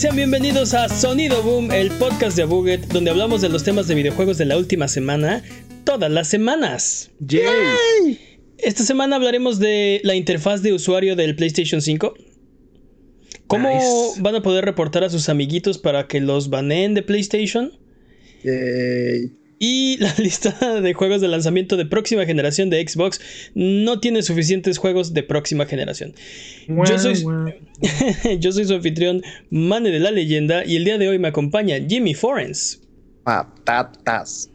Sean bienvenidos a Sonido Boom, el podcast de Abuget, donde hablamos de los temas de videojuegos de la última semana, todas las semanas. ¡Yay! Esta semana hablaremos de la interfaz de usuario del PlayStation 5. ¿Cómo van a poder reportar a sus amiguitos para que los baneen de PlayStation? Yay. Y la lista de juegos de lanzamiento de próxima generación de Xbox no tiene suficientes juegos de próxima generación. Yo, soy, yo soy su anfitrión, Mane de la Leyenda, y el día de hoy me acompaña Jimmy Forens. Patatas.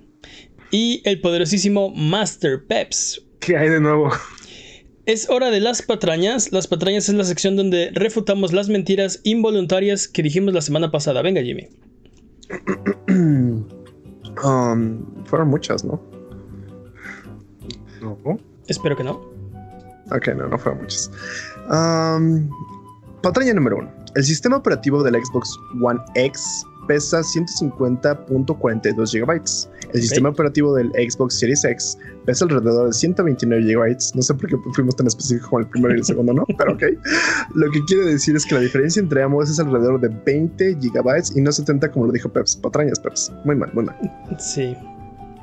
Y el poderosísimo Master Peps. ¿Qué hay de nuevo? Es hora de las patrañas. Las patrañas es la sección donde refutamos las mentiras involuntarias que dijimos la semana pasada. Venga, Jimmy. Um, fueron muchas, ¿no? No. Espero que no. Ok, no, no fueron muchas. Um, patraña número uno. El sistema operativo del Xbox One X pesa 150.42 GB. El sistema operativo del Xbox Series X pesa alrededor de 129 GB. No sé por qué fuimos tan específicos como el primero y el segundo, ¿no? Pero ok. Lo que quiere decir es que la diferencia entre ambos es alrededor de 20 GB y no 70 como lo dijo Peps. Patrañas, Peps. Muy mal, muy mal. Sí.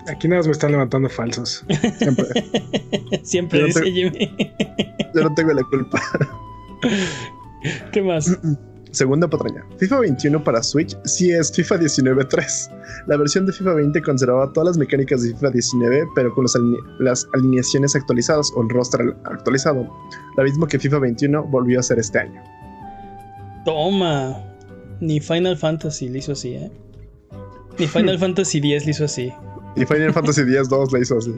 Aquí nada más me están levantando falsos. Siempre. Siempre dice Jimmy. Yo no tengo la culpa. ¿Qué más? Segunda patraña. FIFA 21 para Switch sí es FIFA 19.3. La versión de FIFA 20 conservaba todas las mecánicas de FIFA 19, pero con las alineaciones actualizadas o el roster actualizado. Lo mismo que FIFA 21 volvió a ser este año. Toma. Ni Final Fantasy lo hizo así, ¿eh? Ni Final Fantasy X lo hizo así. Y Final Fantasy X 2 lo hizo así.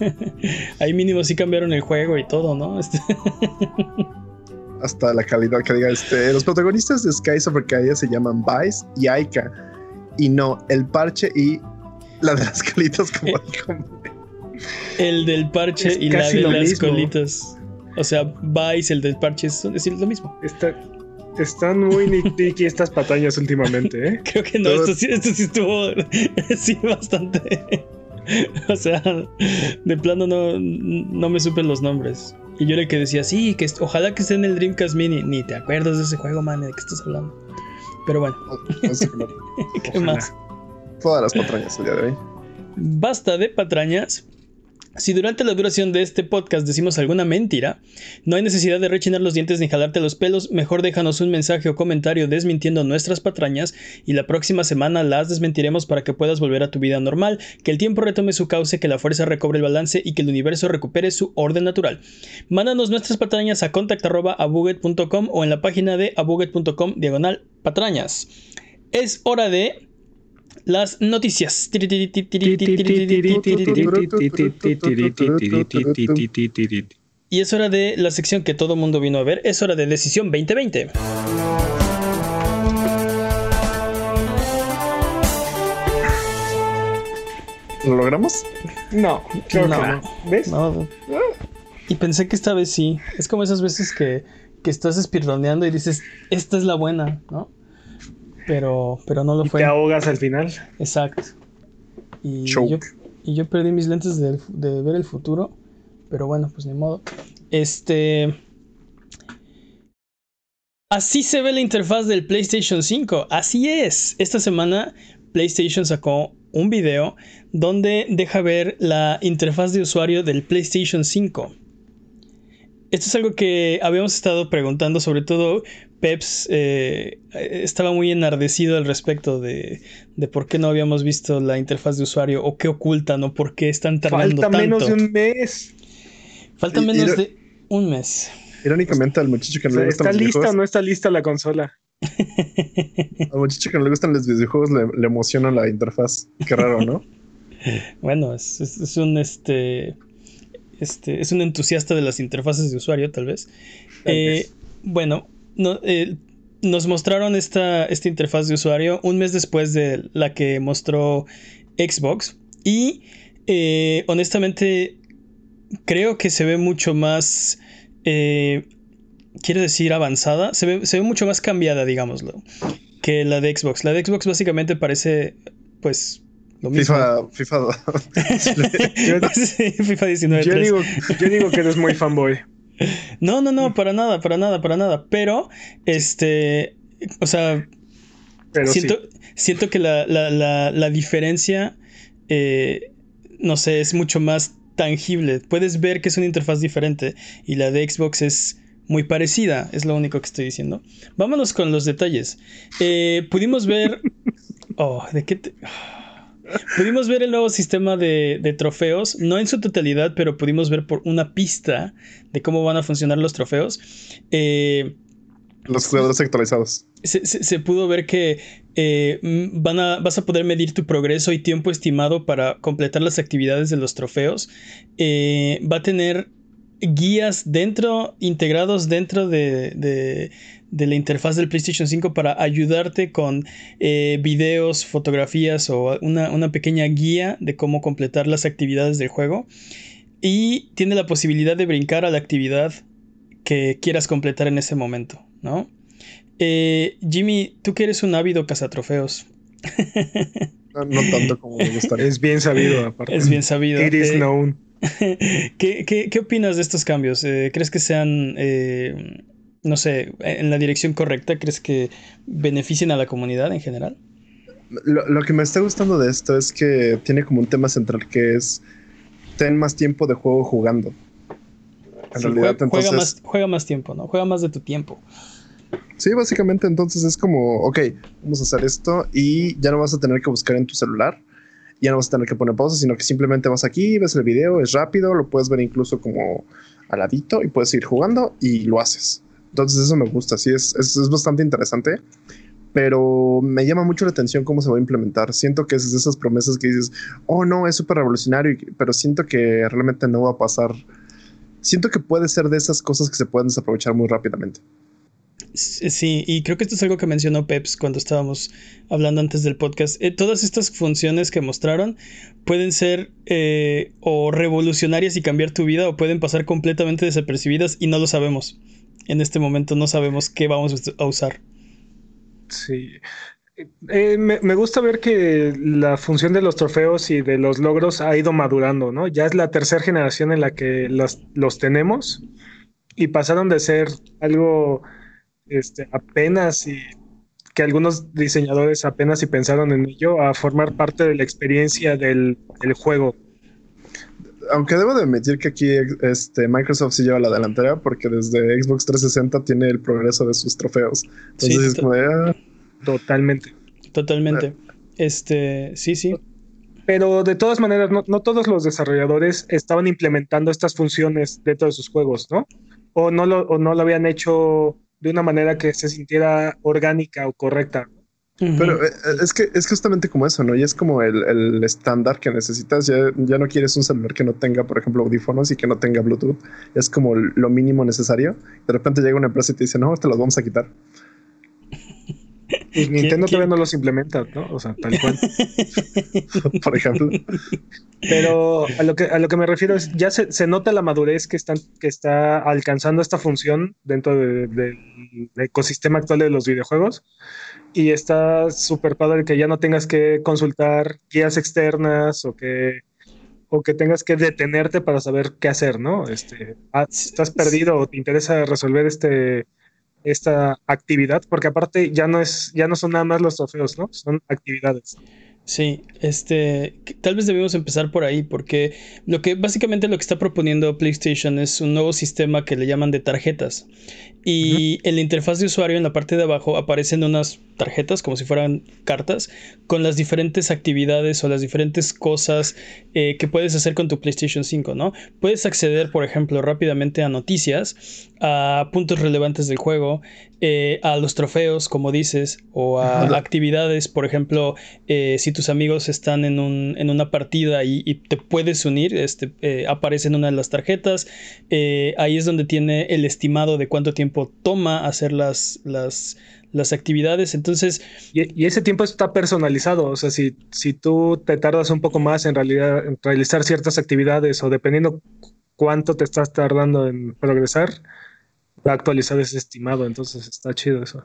Ahí mínimo sí cambiaron el juego y todo, ¿no? Hasta la calidad que diga este. Los protagonistas de Skies of Arcadia se llaman Vice y Aika. Y no, el parche y la de las calitas, como dijo. El del parche y la de las colitas. O sea, Vice, el del parche, es, decir lo mismo. Está, están muy nitpicky estas patañas últimamente, ¿eh? Creo que no, esto sí, esto sí estuvo sí, bastante. o sea, de plano no, no me supen los nombres. Y yo el que decía, sí, que ojalá que esté en el Dreamcast Mini. Ni te acuerdas de ese juego, man, de qué estás hablando. Pero bueno. ¿Qué más? Todas las patrañas el día de hoy. Basta de patrañas. Si durante la duración de este podcast decimos alguna mentira, no hay necesidad de rechinar los dientes ni jalarte los pelos, mejor déjanos un mensaje o comentario desmintiendo nuestras patrañas y la próxima semana las desmentiremos para que puedas volver a tu vida normal, que el tiempo retome su cauce, que la fuerza recobre el balance y que el universo recupere su orden natural. Mándanos nuestras patrañas a contact.abuget.com o en la página de abuget.com diagonal patrañas. Es hora de las noticias. Y es hora de la sección que todo mundo vino a ver. Es hora de Decisión 2020. ¿Lo logramos? No, creo no. ¿Ves? No. Y pensé que esta vez sí. Es como esas veces que, que estás espirroneando y dices, esta es la buena, ¿no? Pero, pero no lo y fue. Te ahogas al final. Exacto. Y, yo, y yo perdí mis lentes de, de, ver el futuro, pero bueno, pues ni modo. Este. Así se ve la interfaz del PlayStation 5. Así es. Esta semana PlayStation sacó un video donde deja ver la interfaz de usuario del PlayStation 5. Esto es algo que habíamos estado preguntando, sobre todo Peps eh, estaba muy enardecido al respecto de, por qué no habíamos visto la interfaz de usuario o qué ocultan o por qué están tardando Falta menos de un mes. Falta menos de un mes. Irónicamente al muchacho que no le gustan ¿Está lista o no está lista la consola? al muchacho que no le gustan los videojuegos le, emociona la interfaz. Qué raro, ¿no? bueno, es, es un este este, es un entusiasta de las interfaces de usuario, tal vez. Eh, bueno, no, eh, nos mostraron esta, esta interfaz de usuario un mes después de la que mostró Xbox. Y eh, honestamente, creo que se ve mucho más. quiero decir avanzada. Se ve, se ve mucho más cambiada, digámoslo. Que la de Xbox. La de Xbox básicamente parece. Pues FIFA, FIFA, FIFA 19. Yo digo, yo digo que eres muy fanboy. No, no, no, para nada, para nada, para nada. Pero, este, o sea, siento, siento que la, la, la, la diferencia, eh, no sé, es mucho más tangible. Puedes ver que es una interfaz diferente y la de Xbox es muy parecida, es lo único que estoy diciendo. Vámonos con los detalles. Eh, pudimos ver... Oh, ¿de qué te... Pudimos ver el nuevo sistema de, trofeos, no en su totalidad, pero pudimos ver por una pista de cómo van a funcionar los trofeos. Eh, los jugadores actualizados. Se, pudo ver que eh, van a, vas a poder medir tu progreso y tiempo estimado para completar las actividades de los trofeos. Eh, va a tener guías dentro, integrados dentro de, de la interfaz del PlayStation 5 para ayudarte con eh, videos, fotografías o una, pequeña guía de cómo completar las actividades del juego. Y tiene la posibilidad de brincar a la actividad que quieras completar en ese momento, ¿no? Eh, Jimmy, tú que eres un ávido cazatrofeos. no, tanto como me gustaría. Es bien sabido, aparte. Es bien sabido. It is eh, known. ¿qué, qué, opinas de estos cambios? ¿Crees que sean no sé, en la dirección correcta? ¿Crees que beneficien a la comunidad en general? Lo, que me está gustando de esto es que tiene como un tema central que es ten más tiempo de juego jugando. En realidad, juega, más, juega más tiempo, ¿no? Juega más de tu tiempo. Sí, básicamente entonces es como, ok, vamos a hacer esto y ya no vas a tener que buscar en tu celular, ya no vas a tener que poner pausa, sino que simplemente vas aquí, ves el video, es rápido, lo puedes ver incluso como al ladito y puedes seguir jugando y lo haces. Entonces eso me gusta, sí, es, es, bastante interesante, pero me llama mucho la atención cómo se va a implementar. Siento que es de esas promesas que dices, oh no, es súper revolucionario, pero siento que realmente no va a pasar. Siento que puede ser de esas cosas que se pueden desaprovechar muy rápidamente. Sí, y creo que esto es algo que mencionó Peps cuando estábamos hablando antes del podcast. Eh, todas estas funciones que mostraron pueden ser eh, o revolucionarias y cambiar tu vida o pueden pasar completamente desapercibidas y no lo sabemos en este momento no sabemos qué vamos a usar. Sí. Eh, me, gusta ver que la función de los trofeos y de los logros ha ido madurando, ¿no? Ya es la tercera generación en la que los, los tenemos y pasaron de ser algo este, apenas y que algunos diseñadores apenas y pensaron en ello a formar parte de la experiencia del, del juego aunque debo de admitir que aquí este, Microsoft sí lleva la delantera porque desde Xbox 360 tiene el progreso de sus trofeos. Entonces es como de, ah. Totalmente. Totalmente. Eh. Este, sí, sí. Pero de todas maneras, no, todos los desarrolladores estaban implementando estas funciones dentro de sus juegos, ¿no? O no lo, o no lo habían hecho de una manera que se sintiera orgánica o correcta. Pero eh, eh, es que es justamente como eso, ¿no? Y es como el, estándar que necesitas. Ya, ya, no quieres un celular que no tenga, por ejemplo, audífonos y que no tenga Bluetooth. Es como lo mínimo necesario. De repente llega una empresa y te dice, no, te los vamos a quitar. Y Nintendo todavía no los implementa, ¿no? O sea, tal cual. por ejemplo. Pero a lo que, a lo que me refiero es, ya se, nota la madurez que, están, que está alcanzando esta función dentro del ecosistema actual de los videojuegos y está súper padre que ya no tengas que consultar guías externas o que o que tengas que detenerte para saber qué hacer, ¿no? Este, ah, estás perdido o te interesa resolver este esta actividad, porque aparte ya no es ya no son nada más los trofeos, ¿no? Son actividades. Sí, este, tal vez debemos empezar por ahí, porque lo que básicamente lo que está proponiendo PlayStation es un nuevo sistema que le llaman de tarjetas. Y en la interfaz de usuario, en la parte de abajo, aparecen unas tarjetas, como si fueran cartas, con las diferentes actividades o las diferentes cosas eh, que puedes hacer con tu PlayStation 5, ¿no? Puedes acceder, por ejemplo, rápidamente a noticias, a puntos relevantes del juego, eh, a los trofeos, como dices, o a actividades, por ejemplo, eh, si tus amigos están en, un, en una partida y, te puedes unir, este, aparece en una de las tarjetas, ahí es donde tiene el estimado de cuánto tiempo toma hacer las, las las actividades. Entonces. Y, ese tiempo está personalizado. O sea, si, si tú te tardas un poco más en realidad en realizar ciertas actividades o dependiendo cuánto te estás tardando en progresar, va a actualizar ese estimado. Entonces está chido eso.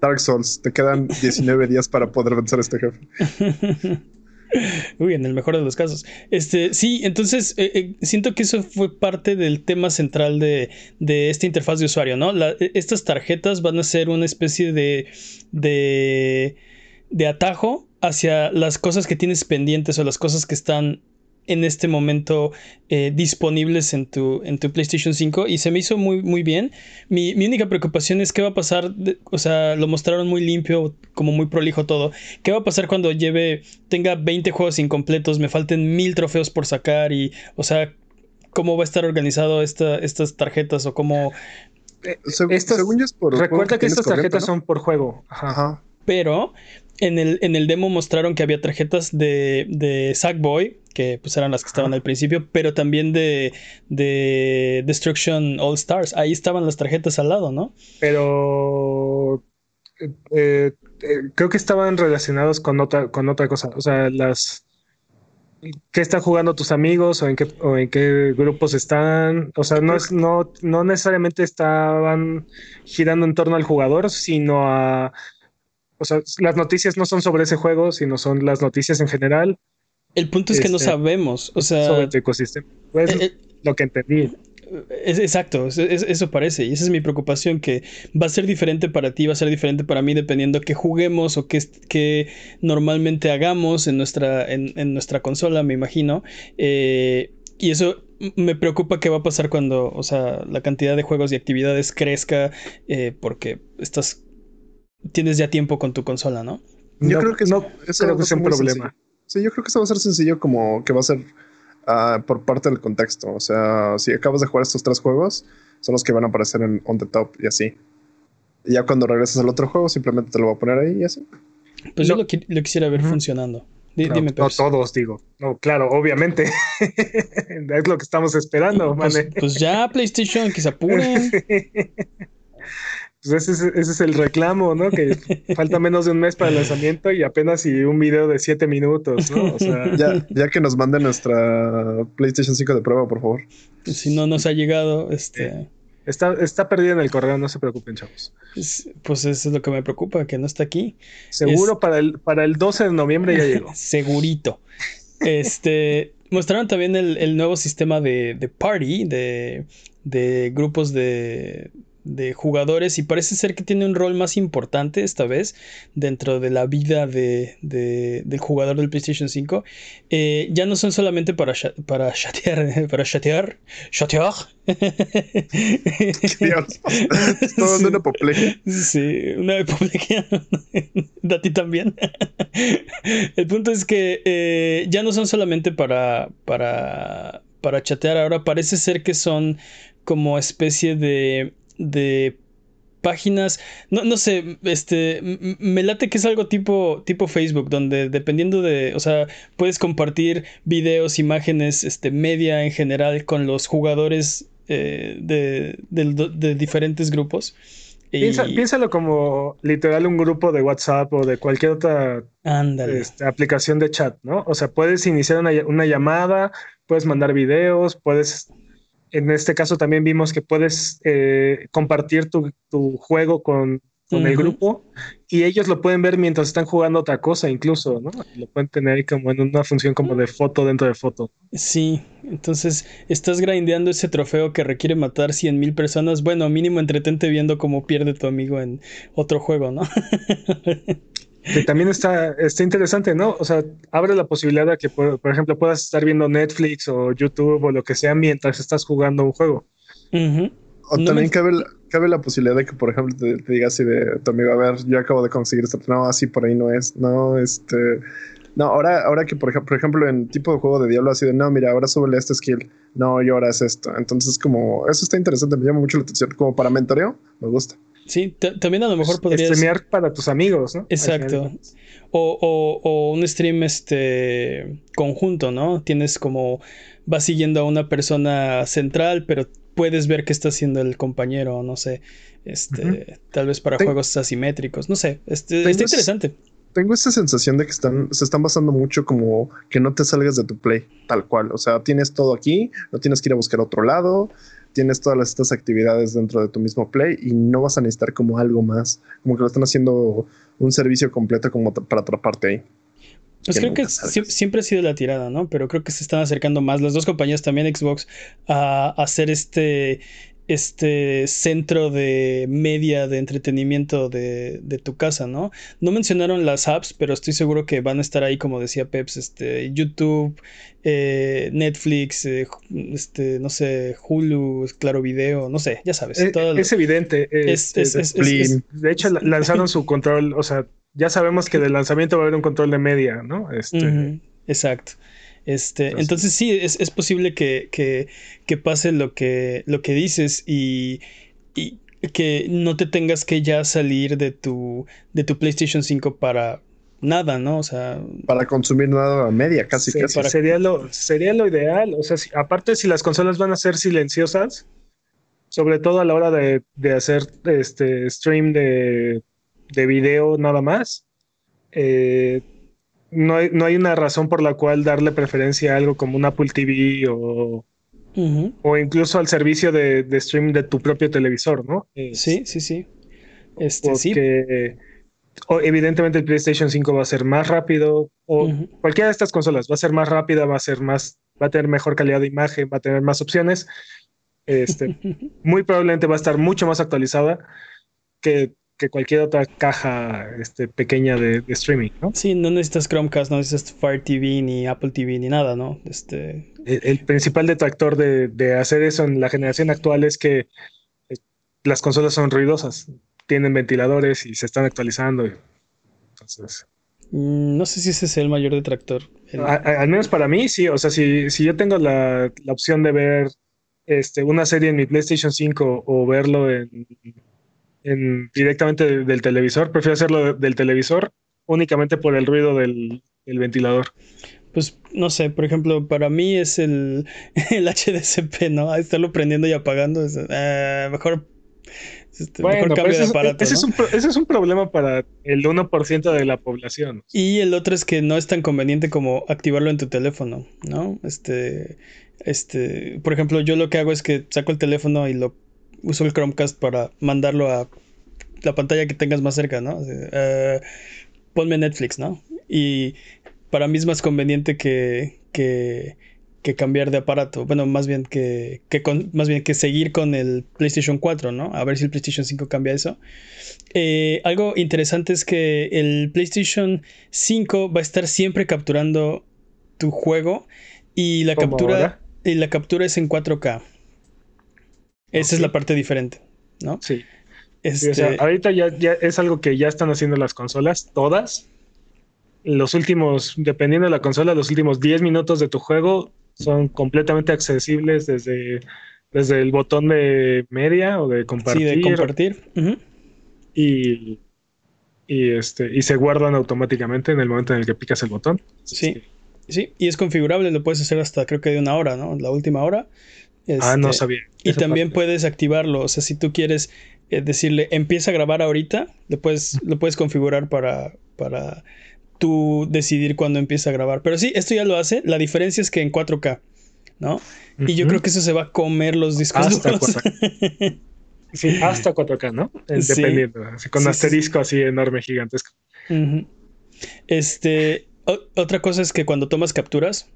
Dark, Souls, te quedan 19 días para poder vencer a este jefe. Uy, en el mejor de los casos. Este, sí, entonces eh, eh, siento que eso fue parte del tema central de, esta interfaz de usuario, ¿no? E, estas tarjetas van a ser una especie de, de, de atajo hacia las cosas que tienes pendientes o las cosas que están en este momento eh, disponibles en tu, en tu PlayStation 5 y se me hizo muy, muy bien. Mi, única preocupación es qué va a pasar, o sea, lo mostraron muy limpio, como muy prolijo todo. ¿Qué va a pasar cuando lleve, tenga 20 juegos incompletos, me falten mil trofeos por sacar y, o sea, cómo va a estar organizado esta, estas tarjetas o cómo... Eh, según yo es por Recuerda que estas tarjetas son por juego. Ajá. Pero en el, en el demo mostraron que había tarjetas de, de Sackboy, que pues eran las que estaban al principio, pero también de, de Destruction All Stars. Ahí estaban las tarjetas al lado, ¿no? Pero eh, eh, creo que estaban relacionados con otra, con otra cosa. O sea, las qué están jugando tus amigos o en qué, o en qué grupos están. O sea, no, es, no, no necesariamente estaban girando en torno al jugador, sino a o sea, las noticias no son sobre ese juego, sino son las noticias en general. El punto es que no este, sabemos, o sea... Sobre tu ecosistema. Pues, eh, eh, lo que entendí. Es, exacto, eso parece, y esa es mi preocupación, que va a ser diferente para ti, va a ser diferente para mí, dependiendo qué juguemos o qué, normalmente hagamos en nuestra, en, nuestra consola, me imagino. Eh, y eso me preocupa qué va a pasar cuando, o sea, la cantidad de juegos y actividades crezca, porque estás tienes ya tiempo con tu consola, ¿no? Yo creo que no, eso creo que es un problema. Sí, yo creo que eso va a ser sencillo como que va a ser ah, por parte del contexto. O sea, si acabas de jugar estos tres juegos, son los que van a aparecer en on the top y así. Y ya cuando regreses al otro juego, simplemente te lo voy a poner ahí y así. Pues yo lo, quisiera ver funcionando. no, todos, digo. No, claro, obviamente. es lo que estamos esperando, pues, pues, ya, PlayStation, que se apuren. Pues ese, es, el reclamo, ¿no? Que falta menos de un mes para el lanzamiento y apenas y un video de siete minutos, ¿no? O sea... ya, que nos manden nuestra PlayStation 5 de prueba, por favor. Si no nos ha llegado, este... Está, está perdida en el correo, no se preocupen, chavos. Pues eso es lo que me preocupa, que no está aquí. Seguro para, el, para el 12 de noviembre ya llegó. Segurito. Este, mostraron también el, nuevo sistema de, de party, de, de grupos de, de jugadores y parece ser que tiene un rol más importante esta vez dentro de la vida de, del jugador del PlayStation 5. Eh, ya no son solamente para, para chatear, para chatear, chatear. Dios, todo sí. una apoplejía. Sí, una apoplejía. a ti también. El punto es que eh, ya no son solamente para, para, para chatear, ahora parece ser que son como especie de de páginas, no, no sé, este, me late que es algo tipo, tipo Facebook, donde dependiendo de, o sea, puedes compartir videos, imágenes, este, media en general con los jugadores eh, de, de, diferentes grupos. piénsalo como literal un grupo de WhatsApp o de cualquier otra este, aplicación de chat, ¿no? O sea, puedes iniciar una, una llamada, puedes mandar videos, puedes en este caso también vimos que puedes eh, compartir tu, juego con, el grupo y ellos lo pueden ver mientras están jugando otra cosa incluso, ¿no? Lo pueden tener como en una función como de foto dentro de foto. Sí, entonces estás grindeando ese trofeo que requiere matar 100 mil personas. Bueno, mínimo entretente viendo cómo pierde tu amigo en otro juego, ¿no? que también está, está interesante, ¿no? O sea, abre la posibilidad de que, por, ejemplo, puedas estar viendo Netflix o YouTube o lo que sea mientras estás jugando un juego. O también cabe, la, cabe la posibilidad de que, por ejemplo, te, diga así de tu amigo, a ver, yo acabo de conseguir esto. No, así por ahí no es. No, este. No, ahora, ahora que, por, ejemplo, por ejemplo, en tipo de juego de diablo, así de no, mira, ahora súbele este skill. No, y ahora es esto. Entonces, como, eso está interesante, me llama mucho la atención. Como para mentoreo, me gusta. Sí, también a lo mejor podrías. Streamear para tus amigos, ¿no? Exacto. O, o, o, un stream este conjunto, ¿no? Tienes como. Vas siguiendo a una persona central, pero puedes ver qué está haciendo el compañero, no sé. Este, tal vez para juegos asimétricos. No sé. Este, está interesante. Tengo esa sensación de que están, se están basando mucho como que no te salgas de tu play, tal cual. O sea, tienes todo aquí, no tienes que ir a buscar otro lado tienes todas estas actividades dentro de tu mismo play y no vas a necesitar como algo más, como que lo están haciendo un servicio completo como para atraparte ahí. Pues creo que siempre ha sido la tirada, ¿no? Pero creo que se están acercando más las dos compañías, también Xbox, a hacer este, este centro de media de entretenimiento de, tu casa, ¿no? No mencionaron las apps, pero estoy seguro que van a estar ahí, como decía Peps, este, YouTube, eh, Netflix, eh, este, no sé, Hulu, Claro Video, no sé, ya sabes. Eh, es, evidente. Este, de hecho, lanzaron su control, o sea, ya sabemos que del lanzamiento va a haber un control de media, ¿no? Este... exacto. Este, entonces, sí, es, posible que, que, pase lo que, lo que dices y, y, que no te tengas que ya salir de tu, de tu PlayStation 5 para nada, ¿no? O sea... Para consumir nada a media, casi, casi. Sería, lo, sería lo ideal. O sea, aparte si las consolas van a ser silenciosas, sobre todo a la hora de, de hacer este stream de, de video nada más, eh, no hay, una razón por la cual darle preferencia a algo como un Apple TV o, o incluso al servicio de, de, stream de tu propio televisor, ¿no? sí, sí, sí. Este, porque, evidentemente el PlayStation 5 va a ser más rápido o cualquiera de estas consolas va a ser más rápida, va a ser más, va a tener mejor calidad de imagen, va a tener más opciones. Este, muy probablemente va a estar mucho más actualizada que que cualquier otra caja este, pequeña de, streaming, ¿no? Sí, no necesitas Chromecast, no necesitas Fire TV, ni Apple TV, ni nada, ¿no? Este... El, principal detractor de, hacer eso en la generación actual es que eh, las consolas son ruidosas, tienen ventiladores y se están actualizando. Entonces... Mm, no sé si ese es el mayor detractor. al menos para mí, sí. O sea, si, si yo tengo la, la opción de ver este, una serie en mi PlayStation 5 o verlo en directamente del televisor. Prefiero hacerlo del televisor únicamente por el ruido del, ventilador. Pues no sé, por ejemplo, para mí es el, el HDCP, ¿no? Estarlo prendiendo y apagando. Eh, mejor este, bueno, cambio de aparato. Ese, es un, ese, es un, problema para el 1% de la población. Y el otro es que no es tan conveniente como activarlo en tu teléfono, ¿no? Este, este, por ejemplo, yo lo que hago es que saco el teléfono y lo uso el Chromecast para mandarlo a la pantalla que tengas más cerca, ¿no? Uh, ponme Netflix, ¿no? Y para mí es más conveniente que, que, que cambiar de aparato. Bueno, más bien que, que con, más bien que seguir con el PlayStation 4, ¿no? A ver si el PlayStation 5 cambia eso. Eh, algo interesante es que el PlayStation 5 va a estar siempre capturando tu juego y la captura y la captura es en 4K. Esa es la parte diferente, ¿no? Sí. Este... ahorita ya, ya es algo que ya están haciendo las consolas, todas. Los últimos, dependiendo de la consola, los últimos 10 minutos de tu juego son completamente accesibles desde, desde el botón de media o de compartir. Sí, de compartir. y, y, este, y se guardan automáticamente en el momento en el que picas el botón. Sí. Sí, y es configurable, lo puedes hacer hasta creo que de una hora, ¿no? La última hora ah, no este, sabía. Y también puedes activarlo. O sea, si tú quieres eh, decirle empieza a grabar ahorita, le puedes, lo puedes configurar para, para tú decidir cuándo empieza a grabar. Pero sí, esto ya lo hace. La diferencia es que en 4K, ¿no? Y yo creo que eso se va a comer los discos. Hasta 4K. sí, hasta 4K, ¿no? Dependiendo. con asterisco así enorme, gigantesco. Este. otra cosa es que cuando tomas capturas,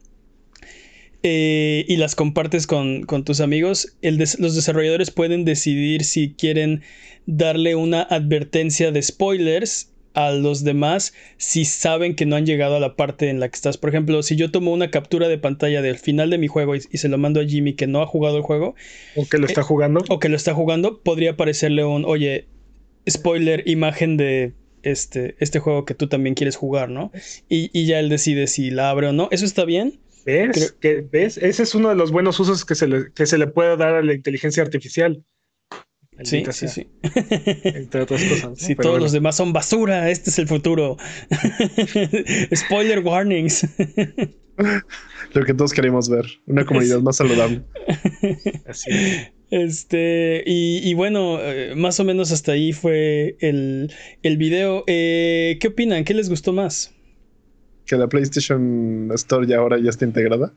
eh, y las compartes con, tus amigos, los desarrolladores pueden decidir si quieren darle una advertencia de spoilers a los demás si saben que no han llegado a la parte en la que estás. Por ejemplo, si yo tomo una captura de pantalla del final de mi juego y, se lo mando a Jimmy que no ha jugado el juego. O que lo está eh, jugando. O que lo está jugando, podría aparecerle un, oye, spoiler, imagen de este, este juego que tú también quieres jugar, ¿no? Y, y ya él decide si la abre o no. ¿Eso está bien? ¿Ves? ¿Ves? Ese es uno de los buenos usos que se, le, que se le puede dar a la inteligencia artificial. Sí, sí, sí. Entre otras cosas. Si todos los demás son basura, este es el futuro. Spoiler warnings. Lo que todos queremos ver, una comunidad más saludable. Así Este, y, bueno, eh, más o menos hasta ahí fue el, el video. Eh, ¿Qué opinan? ¿Qué les gustó más? Que la PlayStation Store ya ahora ya está integrada.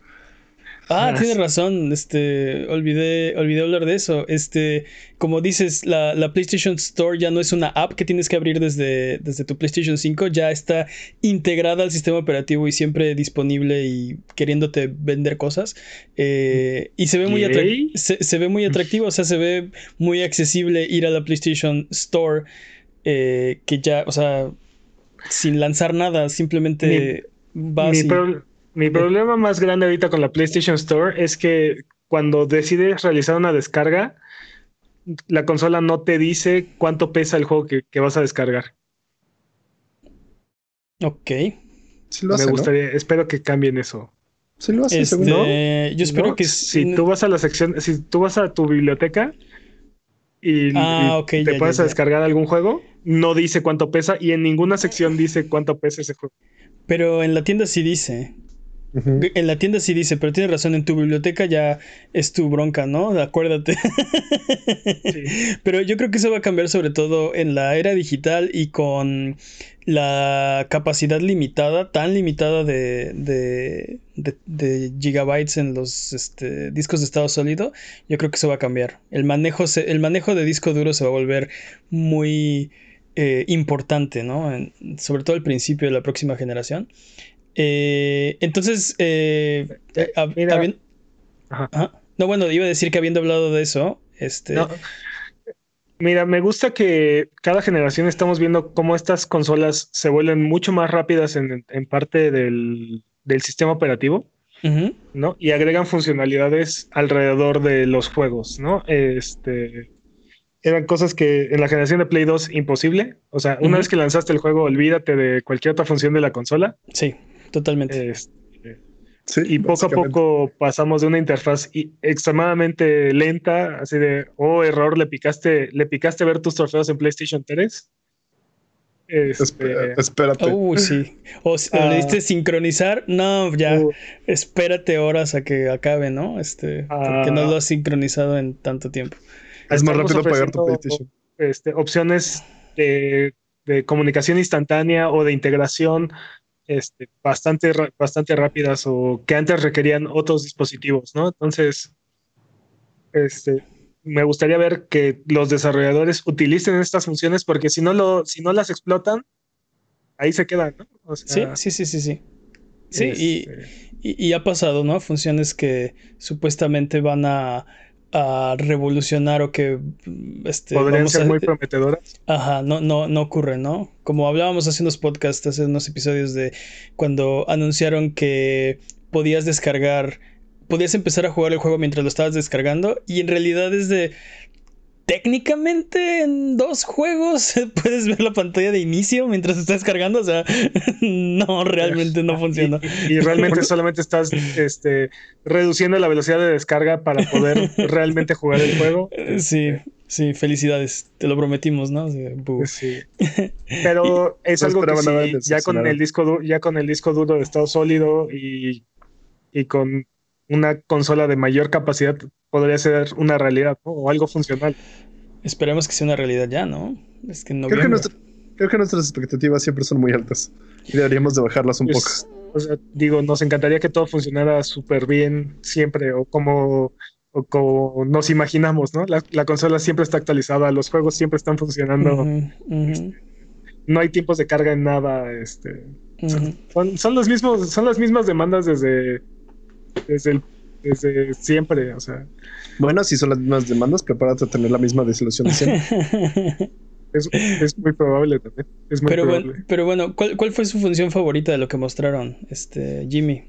Ah, tienes razón. Este, olvidé, olvidé hablar de eso. Este, como dices, la, PlayStation Store ya no es una app que tienes que abrir desde, desde tu PlayStation 5, ya está integrada al sistema operativo y siempre disponible y queriéndote vender cosas. Eh, y se ve muy se, ve muy atractivo, o sea, se ve muy accesible ir a la PlayStation Store. Eh, que ya, o sea, sin lanzar nada, simplemente vas y... Mi problema más grande ahorita con la PlayStation Store es que cuando decides realizar una descarga, la consola no te dice cuánto pesa el juego que, vas a descargar. Ok. Me gustaría, espero que cambien eso. Sí lo hace, este, Yo espero que si tú vas a la sección, si tú vas a tu biblioteca y, ah, te puedes descargar algún juego, no dice cuánto pesa y en ninguna sección dice cuánto pesa ese juego. Pero en la tienda sí dice. En la tienda sí dice, pero tienes razón, en tu biblioteca ya es tu bronca, ¿no? Acuérdate. Pero yo creo que eso va a cambiar sobre todo en la era digital y con la capacidad limitada, tan limitada de, de, gigabytes en los este, discos de estado sólido, yo creo que eso va a cambiar. El manejo, el manejo de disco duro se va a volver muy eh, importante, ¿no? sobre todo al principio de la próxima generación. Eh, entonces, eh, eh, mira, no, bueno, iba a decir que habiendo hablado de eso, este... Mira, me gusta que cada generación estamos viendo cómo estas consolas se vuelven mucho más rápidas en, parte del, sistema operativo, ¿no? Y agregan funcionalidades alrededor de los juegos, ¿no? Este, eran cosas que en la generación de Play 2 imposible. O sea, una vez que lanzaste el juego, olvídate de cualquier otra función de la consola. Sí totalmente. Este, y poco a poco pasamos de una interfaz extremadamente lenta, así de, oh, error, le picaste, le picaste ver tus trofeos en PlayStation 3. Este, espérate. Uh, sí. O, le ah. diste sincronizar, no, ya, uh. espérate horas a que acabe, ¿no? Este, porque no lo has sincronizado en tanto tiempo. Es más rápido pagar tu PlayStation. Este, opciones de, de comunicación instantánea o de integración este, bastante, bastante rápidas o que antes requerían otros dispositivos, ¿no? Entonces, este, me gustaría ver que los desarrolladores utilicen estas funciones porque si no, lo, si no las explotan, ahí se quedan, ¿no? sí, sí, sí, sí, sí. Sí, este y, y, ha pasado, ¿no? Funciones que supuestamente van a a revolucionar o que este, podrían ser muy prometedoras. Ajá, no, no, no ocurre, ¿no? Como hablábamos hace unos podcasts, hace unos episodios de cuando anunciaron que podías descargar, podías empezar a jugar el juego mientras lo estabas descargando y en realidad es de técnicamente en dos juegos puedes ver la pantalla de inicio mientras estás cargando. O sea, no, realmente no funciona. Y, realmente solamente estás este, reduciendo la velocidad de descarga para poder realmente jugar el juego. Sí, sí, felicidades. Te lo prometimos, ¿no? Sí. Pero es algo que ya con el disco ya con el disco duro de estado sólido y, y con una consola de mayor capacidad podría ser una realidad o algo funcional. Esperemos que sea una realidad ya, ¿no? Es que no creo, que nuestras expectativas siempre son muy altas y deberíamos de bajarlas un pues, poco. O sea, digo, nos encantaría que todo funcionara súper bien siempre o como, como nos imaginamos, ¿no? La, consola siempre está actualizada, los juegos siempre están funcionando. Este, no hay tiempos de carga en nada. Este, son, son, los mismos, son las mismas demandas desde desde, desde siempre, o sea. Bueno, si son las mismas demandas, prepárate a tener la misma desilusión de siempre. Es, muy probable también. pero, Bueno, pero bueno, ¿cuál, ¿cuál, fue su función favorita de lo que mostraron, este Jimmy?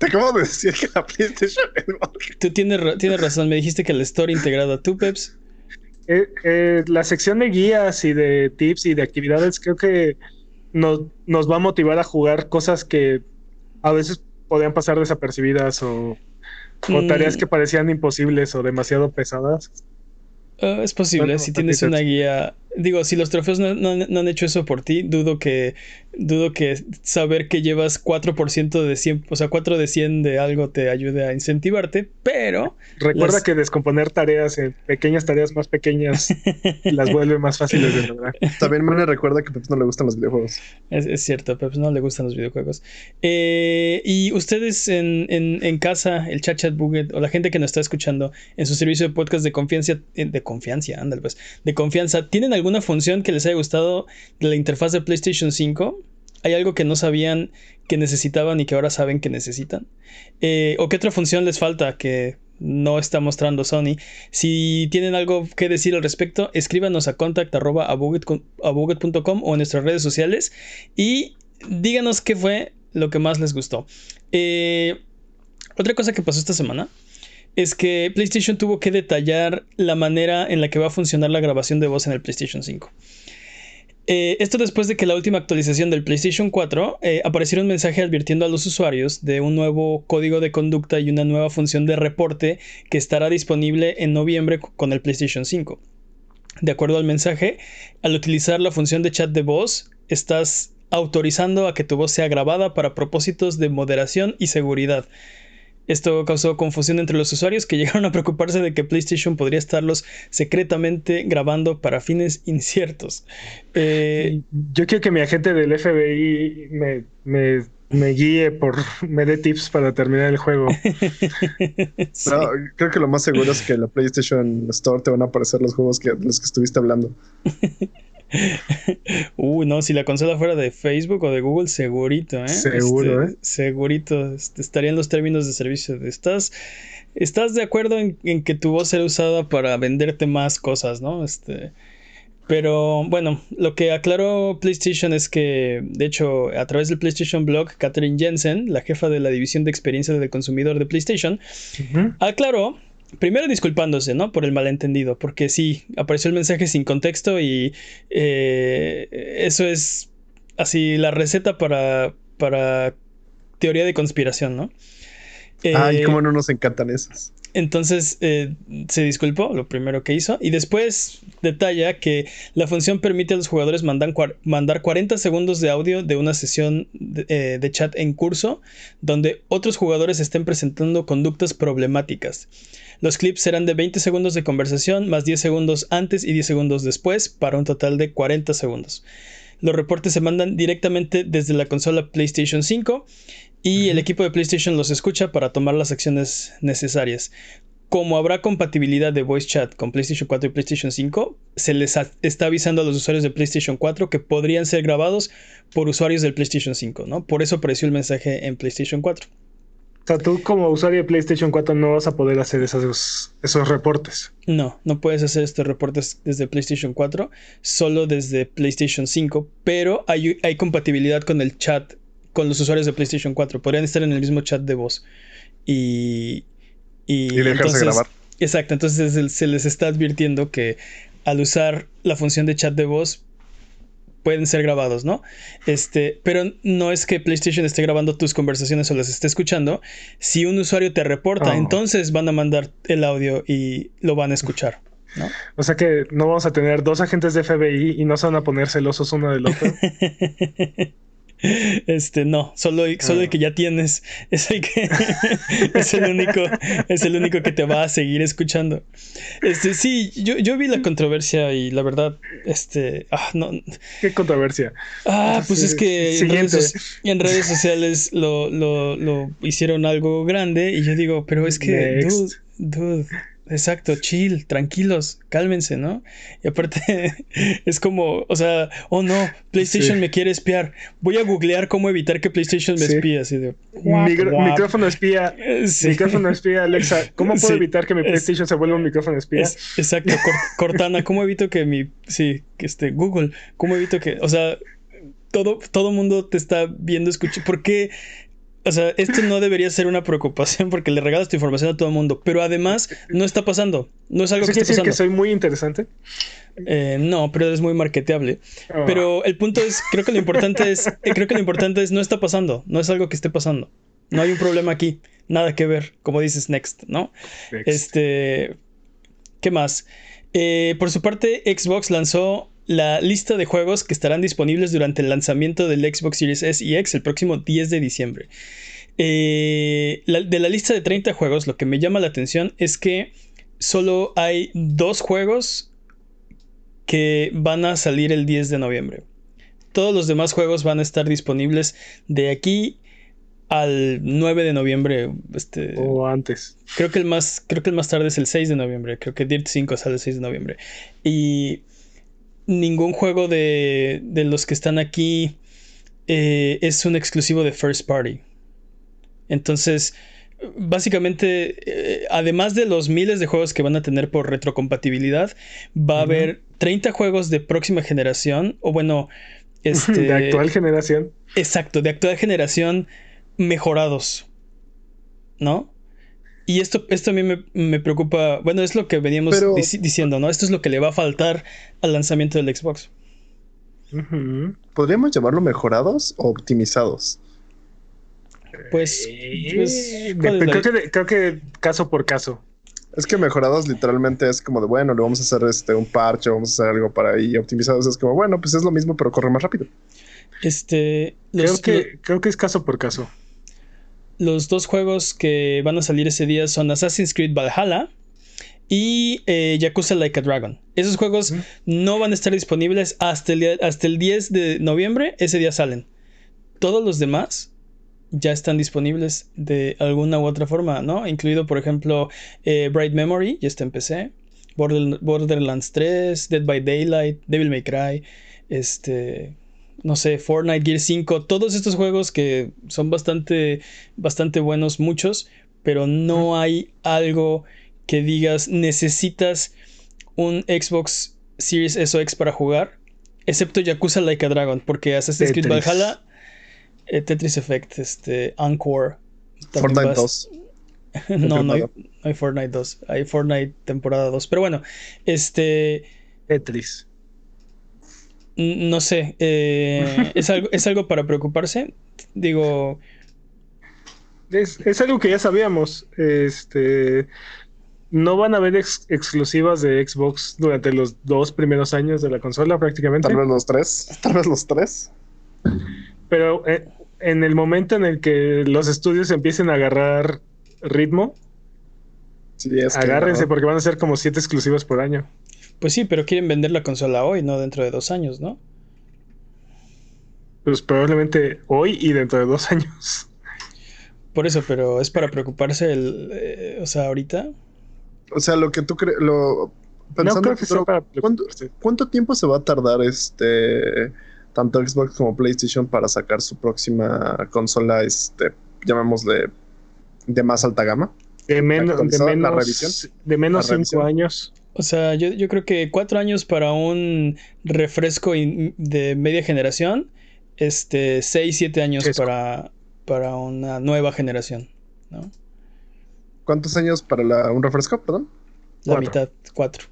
Te acabo de decir que la PlayStation Tú tienes, tienes razón, me dijiste que el store integrado. ¿Tú, Peps? Eh, eh, la sección de guías y de tips y de actividades creo que nos, nos va a motivar a jugar cosas que a veces podían pasar desapercibidas o, o tareas mm. que parecían imposibles o demasiado pesadas. Ah, es posible, si tienes una guía. Digo, si los trofeos no, han hecho eso por ti, dudo que dudo que saber que llevas 4% de 100, o sea, 4 de 100 de algo te ayude a incentivarte, pero... Recuerda que descomponer tareas en pequeñas tareas más pequeñas las vuelve más fáciles de lograr. También me recuerda que a Peps no le gustan los videojuegos. Es, cierto, a Peps no le gustan los videojuegos. Eh, y ustedes en, en, casa, el chat chat buget, o la gente que nos está escuchando en su servicio de podcast de confianza, de confianza, ándale pues, de confianza, ¿tienen alguna función que les haya gustado de la interfaz de PlayStation 5? ¿Hay algo que no sabían que necesitaban y que ahora saben que necesitan? Eh, ¿O qué otra función les falta que no está mostrando Sony? Si tienen algo que decir al respecto, escríbanos a contact.abuget.com o en nuestras redes sociales y díganos qué fue lo que más les gustó. Eh, otra cosa que pasó esta semana es que PlayStation tuvo que detallar la manera en la que va a funcionar la grabación de voz en el PlayStation 5. Eh, esto después de que la última actualización del PlayStation 4 eh, apareciera un mensaje advirtiendo a los usuarios de un nuevo código de conducta y una nueva función de reporte que estará disponible en noviembre con el PlayStation 5. De acuerdo al mensaje, al utilizar la función de chat de voz, estás autorizando a que tu voz sea grabada para propósitos de moderación y seguridad. Esto causó confusión entre los usuarios que llegaron a preocuparse de que PlayStation podría estarlos secretamente grabando para fines inciertos. Eh, yo quiero que mi agente del FBI me, guíe por, me dé tips para terminar el juego. creo que lo más seguro es que en la PlayStation Store te van a aparecer los juegos que los que estuviste hablando. Uy, no, si la consola fuera de Facebook o de Google, segurito, ¿eh? Seguro, este, ¿eh? Segurito, este, estarían los términos de servicio. ¿Estás, estás de acuerdo en, que tu voz sea usada para venderte más cosas, ¿no? Este, pero bueno, lo que aclaró PlayStation es que, de hecho, a través del PlayStation Blog, Catherine Jensen, la jefa de la división de experiencia del consumidor de PlayStation, aclaró primero disculpándose, ¿no? Por el malentendido, porque sí, apareció el mensaje sin contexto y eh, eso es así la receta para, para teoría de conspiración, ¿no? Ay, eh, cómo no nos encantan esas. Entonces eh, se disculpó, lo primero que hizo, y después detalla que la función permite a los jugadores mandar, mandar 40 segundos de audio de una sesión de, de, chat en curso donde otros jugadores estén presentando conductas problemáticas. Los clips serán de 20 segundos de conversación más 10 segundos antes y 10 segundos después para un total de 40 segundos. Los reportes se mandan directamente desde la consola PlayStation 5 y el equipo de PlayStation los escucha para tomar las acciones necesarias. Como habrá compatibilidad de voice chat con PlayStation 4 y PlayStation 5, se les está avisando a los usuarios de PlayStation 4 que podrían ser grabados por usuarios del PlayStation 5, ¿no? Por eso apareció el mensaje en PlayStation 4. O sea, tú como usuario de PlayStation 4 no vas a poder hacer esos, esos reportes. No, no puedes hacer estos reportes desde PlayStation 4, solo desde PlayStation 5, pero hay, hay compatibilidad con el chat, con los usuarios de PlayStation 4. Podrían estar en el mismo chat de voz. Y... Y, y dejarse grabar. Exacto, entonces se les está advirtiendo que al usar la función de chat de voz pueden ser grabados, ¿no? Este, pero no es que PlayStation esté grabando tus conversaciones o las esté escuchando. Si un usuario te reporta, oh. entonces van a mandar el audio y lo van a escuchar. ¿no? O sea que no vamos a tener dos agentes de FBI y no se van a poner celosos uno del otro. Este, no, solo, solo el ah. que ya tienes es el que es el único, es el único que te va a seguir escuchando. Este, sí, yo, yo vi la controversia y la verdad, este, ah, no. ¿Qué controversia? Ah, pues es que en redes, sociales lo, lo, lo, hicieron algo grande y yo digo, pero es que, dude, dude exacto, chill, tranquilos, cálmense, ¿no? Y aparte es como, o sea, oh no, PlayStation me quiere espiar. Voy a googlear cómo evitar que PlayStation me espíe, así de micrófono espía, micrófono espía, Alexa, ¿cómo puedo evitar que mi PlayStation se vuelva un micrófono espía? exacto, Cortana, ¿cómo evito que mi sí, que este Google, cómo evito que, o sea, todo todo mundo te está viendo, escucha, ¿por qué o sea, esto no debería ser una preocupación porque le regalas tu información a todo el mundo, pero además no está pasando. No es algo que esté pasando. que soy muy interesante? Eh, no, pero es muy marketeable. Ah. Pero el punto es, creo que lo importante es, eh, creo que lo importante es no está pasando, no es algo que esté pasando. No hay un problema aquí, nada que ver, como dices next, ¿no? Este, ¿qué más? Eh, por su parte, Xbox lanzó la lista de juegos que estarán disponibles durante el lanzamiento del Xbox Series S y X el próximo 10 de diciembre. Eh, de la lista de 30 juegos, lo que me llama la atención es que solo hay dos juegos que van a salir el 10 de noviembre. Todos los demás juegos van a estar disponibles de aquí al 9 de noviembre. Este, o antes. Creo que, el más, creo que el más tarde es el 6 de noviembre. Creo que Dirt 5 sale el 6 de noviembre. Y ningún juego de, de los que están aquí eh, es un exclusivo de First Party. Entonces, básicamente, eh, además de los miles de juegos que van a tener por retrocompatibilidad, va a haber 30 juegos de próxima generación, o bueno, este, de actual generación. Exacto, de actual generación mejorados. ¿No? Y esto, esto a mí me, preocupa. Bueno, es lo que veníamos diciendo, ¿no? Esto es lo que le va a faltar al lanzamiento del Xbox. ¿Podríamos llamarlo mejorados o optimizados? Pues. pues creo, que, caso por caso. Es que mejorados literalmente es como de bueno, le vamos a hacer este un parche, vamos a hacer algo para ahí. Optimizados es como bueno, pues es lo mismo, pero corre más rápido. Este. creo, que, creo que es caso por caso los dos juegos que van a salir ese día son Assassin's Creed Valhalla y eh, Yakuza Like a Dragon. Esos juegos no van a estar disponibles hasta el, hasta el 10 de noviembre. Ese día salen. Todos los demás ya están disponibles de alguna u otra forma, ¿no? Incluido, por ejemplo, eh, Bright Memory, ya está en PC. Borderlands 3, Dead by Daylight, Devil May Cry, este, no sé, Fortnite, Gear 5, todos estos juegos que son bastante, bastante buenos, muchos, pero no hay algo que digas necesitas un Xbox Series S o X para jugar, excepto Yakuza Like a Dragon, porque Assassin's Creed Valhalla, eh, Tetris Effect, este, Encore. Fortnite 2. no, no hay, no hay, Fortnite 2, hay Fortnite temporada 2, pero bueno, este... Tetris. No sé, eh, ¿es, algo, ¿es algo para preocuparse? Digo... Es, algo que ya sabíamos. Este, no van a haber exclusivas de Xbox durante los dos primeros años de la consola prácticamente. Tal vez los tres. Tal vez los tres. Pero eh, en el momento en el que los estudios empiecen a agarrar ritmo, agárrense porque van a ser como siete exclusivas por año. Pues sí, pero quieren vender la consola hoy, no dentro de dos años, ¿no? Pues probablemente hoy y dentro de dos años. Por eso, pero es para preocuparse el, eh, o sea, ahorita. O sea, lo que tú crees, lo pensando, ¿cuánto, tiempo se va a tardar este tanto Xbox como PlayStation para sacar su próxima consola, este, llamémosle de más alta gama? De, menos, de menos, de menos cinco años. O sea, yo, creo que cuatro años para un refresco de media generación, este, seis, siete años para, para una nueva generación, ¿no? ¿Cuántos años para un refresco, perdón? La mitad, cuatro.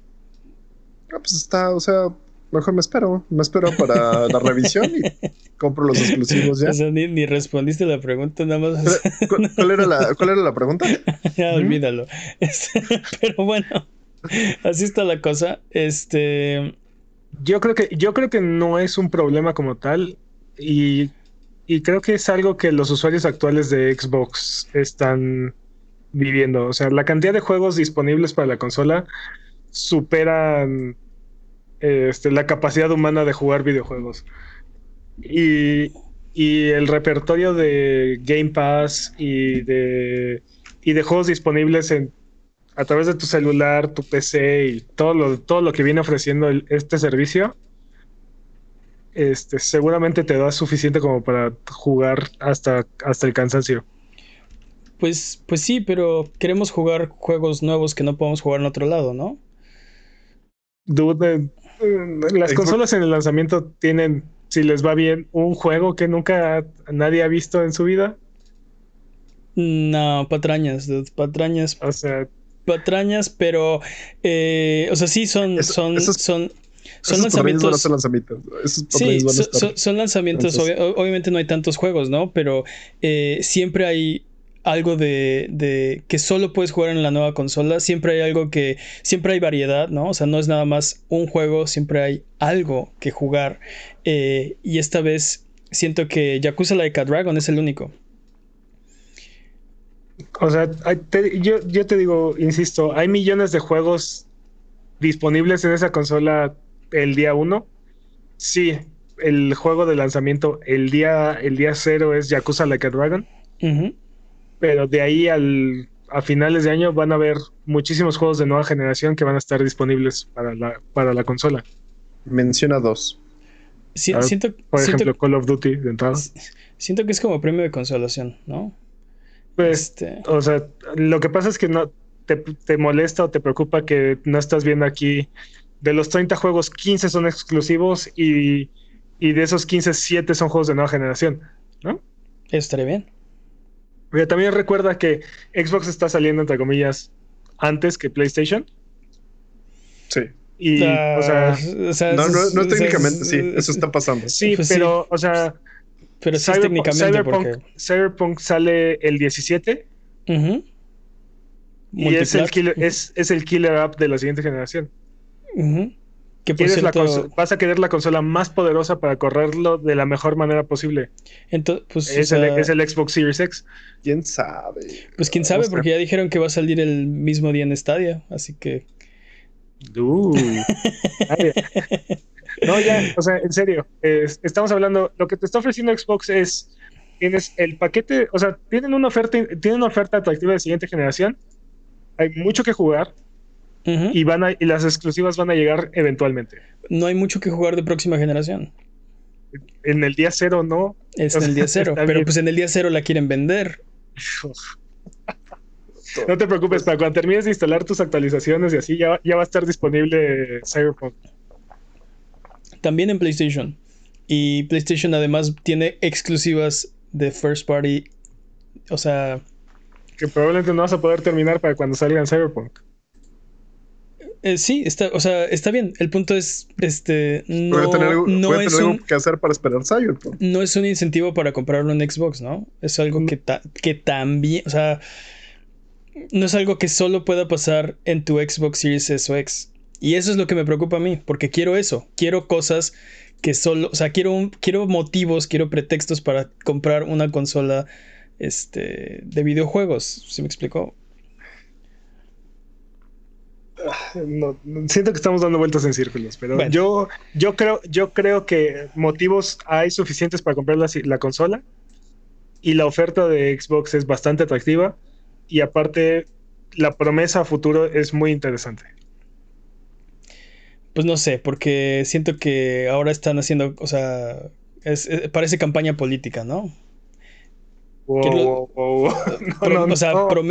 Ah, pues está, o sea, mejor me espero. Me espero para la revisión y compro los exclusivos ya. O sea, ni, respondiste la pregunta, nada más. ¿Cuál, era, la, ¿Cuál era la pregunta? ya, olvídalo. Este, pero bueno. Así está la cosa. Este. Yo creo que, yo creo que no es un problema como tal. Y, creo que es algo que los usuarios actuales de Xbox están viviendo. O sea, la cantidad de juegos disponibles para la consola superan este, la capacidad humana de jugar videojuegos. Y, y, el repertorio de Game Pass y de, y de juegos disponibles en a través de tu celular, tu PC y todo lo, todo lo que viene ofreciendo este servicio, este, seguramente te da suficiente como para jugar hasta, hasta el cansancio. Pues, pues sí, pero queremos jugar juegos nuevos que no podemos jugar en otro lado, ¿no? Dude, eh, las consolas en el lanzamiento tienen, si les va bien, un juego que nunca nadie ha visto en su vida. No, patrañas, dude, patrañas. O sea, patrañas, pero, eh, o sea, sí son, son, son, son lanzamientos. sí, son, lanzamientos. obviamente no hay tantos juegos, ¿no? Pero eh, siempre hay algo de, que solo puedes jugar en la nueva consola. Siempre hay algo que. Siempre hay variedad, ¿no? O sea, no es nada más un juego, siempre hay algo que jugar. Eh, y esta vez siento que Yakuza Like a Dragon es el único. O sea, yo, yo te digo, insisto, hay millones de juegos disponibles en esa consola el día 1. Sí, el juego de lanzamiento el día, el día cero es Yakuza Like a Dragon. Pero de ahí al, a finales de año van a haber muchísimos juegos de nueva generación que van a estar disponibles para la, para la consola. Menciona dos. siento, por ejemplo, Call of Duty de entrada. Siento que es como premio de consolación, ¿no? Pues, este... o sea, lo que pasa es que no te, te molesta o te preocupa que no estás viendo aquí de los 30 juegos, 15 son exclusivos y, de esos 15, 7 son juegos de nueva generación, ¿no? Estaría bien. Pero también recuerda que Xbox está saliendo, entre comillas, antes que PlayStation. Sí. Y, o, sea, no, no, no técnicamente, sí, eso está pasando. Sí, pues pero, o sea. Pero sí técnicamente. Cyberpunk, Cyberpunk sale el 17. Y es el, killer, es, es el killer app de la siguiente generación vas a querer la consola más poderosa para correrlo de la mejor manera posible. Entonces, pues, es, el, Xbox Series X. ¿Quién sabe? Pues quién sabe, porque ya dijeron que va a salir el mismo día en Stadia, así que... no, ya, o sea, en serio, estamos hablando, lo que te está ofreciendo Xbox es, tienes el paquete, o sea, tienen una oferta, tienen una oferta atractiva de siguiente generación, hay mucho que jugar, y, van y las exclusivas van a llegar eventualmente. No hay mucho que jugar de próxima generación. En el día cero no. Es en el día cero, pero pues en el día cero la quieren vender. no te preocupes, para cuando termines de instalar tus actualizaciones y así, ya, ya va a estar disponible Cyberpunk. También en PlayStation. Y PlayStation además tiene exclusivas de first party. O sea. Que probablemente no vas a poder terminar para cuando salga en Cyberpunk. Eh, sí, está, o sea, está bien. El punto es, este, no, no es un, que hacer para esperar Cyberpunk. No es un incentivo para comprarlo en Xbox, ¿no? Es algo que, que también, o sea, no es algo que solo pueda pasar en tu Xbox Series S o X. Y eso es lo que me preocupa a mí, porque quiero eso, quiero cosas que solo, o sea, quiero, quiero motivos, quiero pretextos para comprar una consola este, de videojuegos, ¿sí me explicó? no, siento que estamos dando vueltas en círculos, pero yo, yo, creo, yo creo que motivos hay suficientes para comprar la, consola y la oferta de Xbox es bastante atractiva y aparte la promesa a futuro es muy interesante. Pues no sé, porque siento que ahora están haciendo, o sea, parece campaña política, ¿no?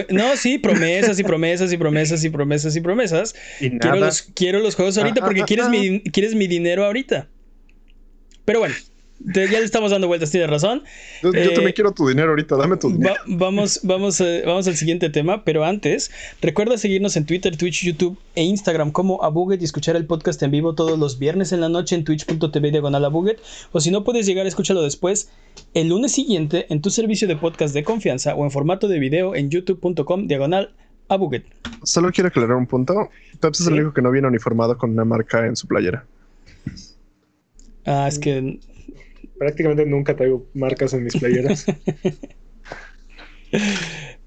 no, sí, promesas y promesas y promesas y promesas y promesas. quiero, los, quiero los juegos ahorita porque quieres mi, quieres mi dinero ahorita. Pero bueno, ya le estamos dando vueltas, tienes razón. Yo, también eh, quiero tu dinero ahorita, dame tu dinero. vamos, vamos, eh, vamos al siguiente tema, pero antes, recuerda seguirnos en Twitter, Twitch, YouTube e Instagram como Abuget y escuchar el podcast en vivo todos los viernes en la noche en twitch.tv diagonal Abuget. O si no puedes llegar, escúchalo después el lunes siguiente en tu servicio de podcast de confianza o en formato de video en youtube.com diagonal Abuget. Solo quiero aclarar un punto. Pepsi es el único que no viene uniformado con una marca en su playera. Ah, es que prácticamente nunca traigo marcas en mis playeras.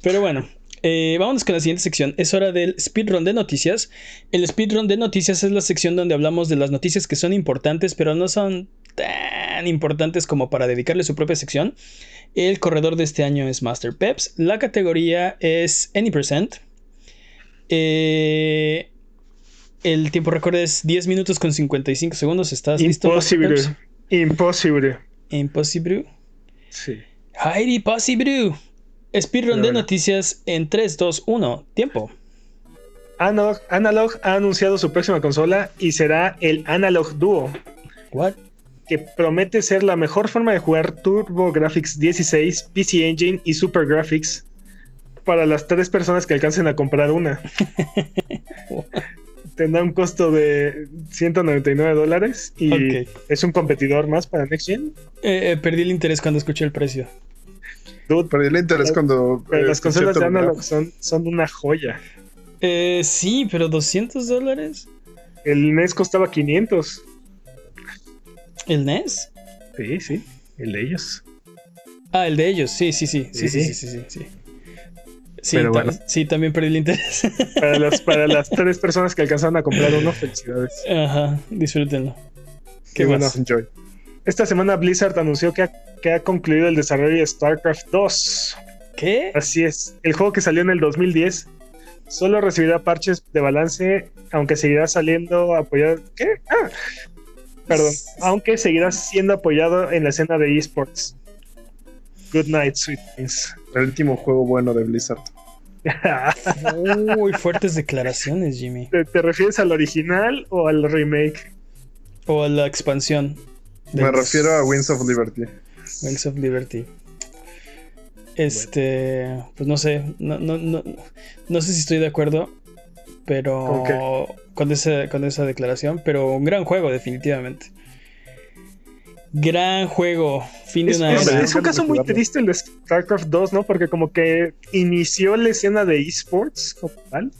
Pero bueno, eh, vámonos con la siguiente sección. Es hora del speedrun de noticias. El speedrun de noticias es la sección donde hablamos de las noticias que son importantes, pero no son tan importantes como para dedicarle su propia sección. El corredor de este año es Master Peps. La categoría es Any Percent. Eh, el tiempo récord es 10 minutos con 55 segundos. ¿Estás listo? Imposible. Imposible. Imposible. Sí. Heidi Possible. Speedrun de noticias en 3, 2, 1. Tiempo. Analog, Analog ha anunciado su próxima consola y será el Analog Duo, What? que promete ser la mejor forma de jugar Turbo Graphics 16, PC Engine y Super Graphics para las tres personas que alcancen a comprar una. Tendrá un costo de 199 dólares y es un competidor más para Next Gen. Eh, eh, perdí el interés cuando escuché el precio. Dude, Perdí el interés cuando. pero eh, las consolas de Analog son, son una joya. Eh, sí, pero 200 dólares. El NES costaba 500. ¿El NES? Sí, sí, el de ellos. Ah, el de ellos. Sí, sí, sí. Sí, sí, sí, Sí. sí. sí, sí. Sí, Pero bueno. sí, también perdí el interés. Para las, para las tres personas que alcanzaron a comprar uno, felicidades. Ajá, disfrútenlo. ¿Qué bueno? Enjoy. Esta semana Blizzard anunció que ha, que ha concluido el desarrollo de StarCraft 2. ¿Qué? Así es, el juego que salió en el 2010 solo recibirá parches de balance, aunque seguirá saliendo apoyado. ¿Qué? Ah, perdón. Aunque seguirá siendo apoyado en la escena de esports. Good night, sweet dreams. El último juego bueno de Blizzard. Uy, fuertes declaraciones, Jimmy. ¿Te, te refieres al original o al remake? O a la expansión. Me del refiero a Wings of Liberty. Wings of Liberty. Este, pues no sé, no, no, no, no sé si estoy de acuerdo, pero con esa, con esa declaración, pero un gran juego definitivamente. Gran juego, fin de Es, una es- era. es un caso muy triste el de StarCraft 2, ¿no? Porque como que inició la escena de esports como tal.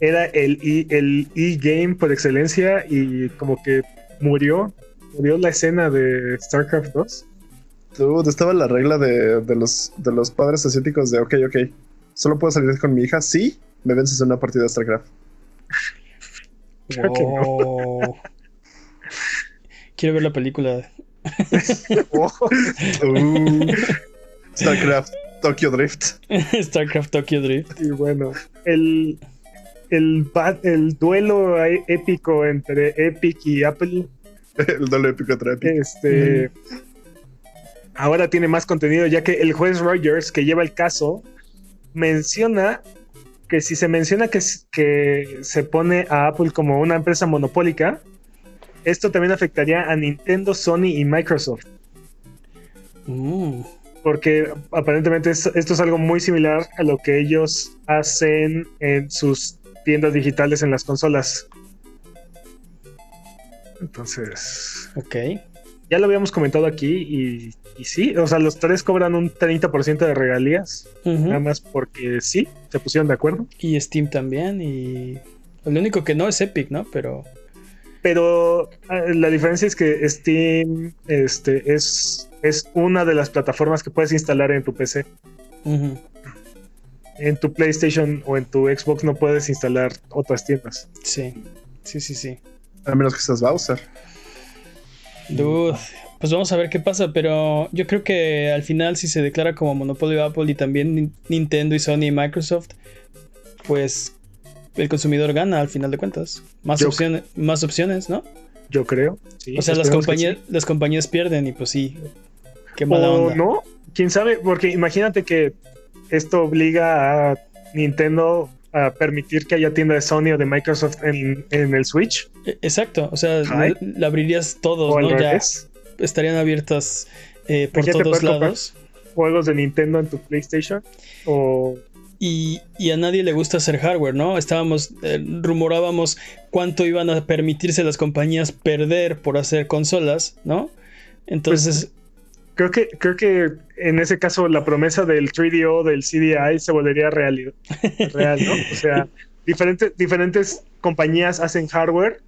Era el e- el e-game por excelencia y como que murió. Murió la escena de StarCraft 2. Dude, estaba la regla de, de los, de los padres asiáticos de, ok, ok, solo puedo salir con mi hija si me vences en una partida de StarCraft. Creo que no. Wow. Quiero ver la película. Uh, StarCraft, Tokyo Drift. StarCraft Tokyo Drift. Y bueno, el, el, duelo ahí épico entre Epic y Apple El doble épico entre Epic. Este. Ahora tiene más contenido, ya que el juez Rogers, que lleva el caso, menciona que si se menciona que, que se pone a Apple como una empresa monopólica, esto también afectaría a Nintendo, Sony y Microsoft. Mm, Porque aparentemente es- esto es algo muy similar a lo que ellos hacen en sus tiendas digitales en las consolas. Entonces, ok. ya lo habíamos comentado aquí y, y sí, o sea, los tres cobran un 30% de regalías, nada más porque sí, se pusieron de acuerdo. Y Steam también. Y. Lo único que no es Epic, ¿no? Pero. Pero eh, la diferencia es que Steam este, es, es una de las plataformas que puedes instalar en tu PC. En tu PlayStation o en tu Xbox no puedes instalar otras tiendas. Sí. Sí, sí, sí. A menos que seas Bowser. Dude, pues vamos a ver qué pasa, pero yo creo que al final si se declara como monopolio Apple y también Nin- Nintendo y Sony y Microsoft, pues el consumidor gana al final de cuentas. Más Yo- opciones, más opciones, ¿no? Yo creo. Sí, O sea, las compañías, sí. las compañías pierden y pues sí. Qué mala O onda. no, quién sabe, porque imagínate que esto obliga a Nintendo a permitir que haya tienda de Sony o de Microsoft en, en el Switch E- Exacto, o sea, Ay. la, abrirías todos, o ¿no? Ya estarían abiertas eh, por todos lados. Juegos de Nintendo en tu PlayStation o Y, y a nadie le gusta hacer hardware, ¿no? Estábamos, eh, rumorábamos cuánto iban a permitirse las compañías perder por hacer consolas, ¿no? Entonces, creo que creo que en ese caso la promesa del 3DO del CDI se volvería real, real ¿no? O sea, diferentes diferentes compañías hacen hardware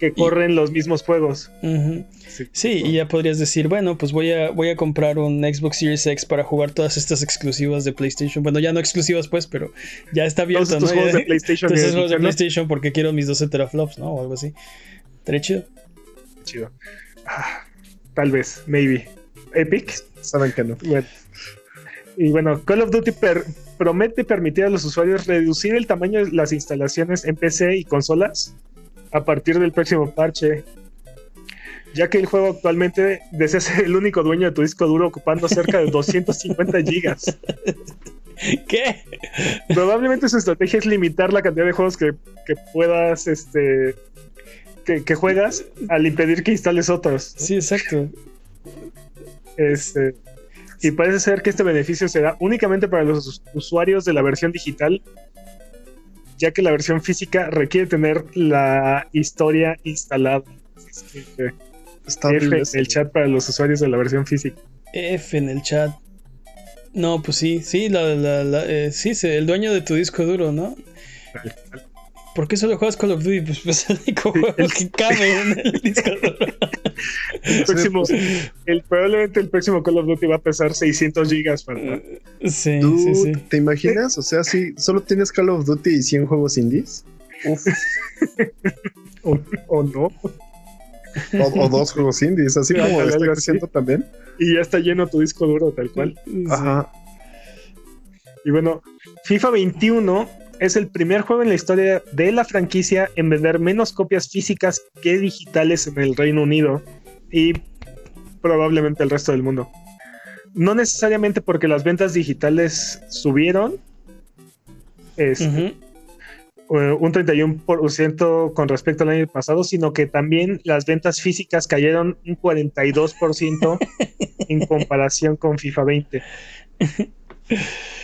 que corren los mismos juegos. ujú. sí, y ya podrías decir, bueno, pues voy a, voy a comprar un Xbox Series X para jugar todas estas exclusivas de PlayStation. Bueno, ya no exclusivas, pues, pero ya está Todos abierto, estos ¿no? juegos de PlayStation. todos esos juegos de. PlayStation porque quiero mis 12 teraflops, ¿no? O algo así. Estaría chido. Chido. Ah, tal vez, maybe. Epic. Saben que no. Bueno. Y bueno, Call of Duty per- promete permitir a los usuarios reducir el tamaño de las instalaciones en PC y consolas a partir del próximo parche. Ya que el juego actualmente desea ser el único dueño de tu disco duro ocupando cerca de 250 gigas. ¿Qué? Probablemente su estrategia es limitar la cantidad de juegos que, que puedas, este, que, que, juegas al impedir que instales otros. Sí, exacto. Este, y parece ser que este beneficio será únicamente para los usuarios de la versión digital, ya que la versión física requiere tener la historia instalada. Está F en el chat para los usuarios de la versión física. F en el chat. No, pues sí, sí, la, la, la eh, sí, el dueño de tu disco duro, ¿no? ¿Por qué solo juegas Call of Duty? Pues, pues es el único juego que cabe en el disco duro. el próximo, el, probablemente el próximo Call of Duty va a pesar 600 gigas para. Sí, ¿Tú sí, sí. ¿Te imaginas? O sea, si solo tienes Call of Duty y 100 juegos indies. Uf. o, o, no. O, o, dos juegos indies, así como Ándale, está creciendo así. también. Y ya está lleno tu disco duro, tal cual. Ajá. Y bueno, FIFA 21 es el primer juego en la historia de la franquicia en vender menos copias físicas que digitales en el Reino Unido y probablemente el resto del mundo. No necesariamente porque las ventas digitales subieron, este, eh, un 31% con respecto al año pasado, sino que también las ventas físicas cayeron un 42% en comparación con FIFA 20.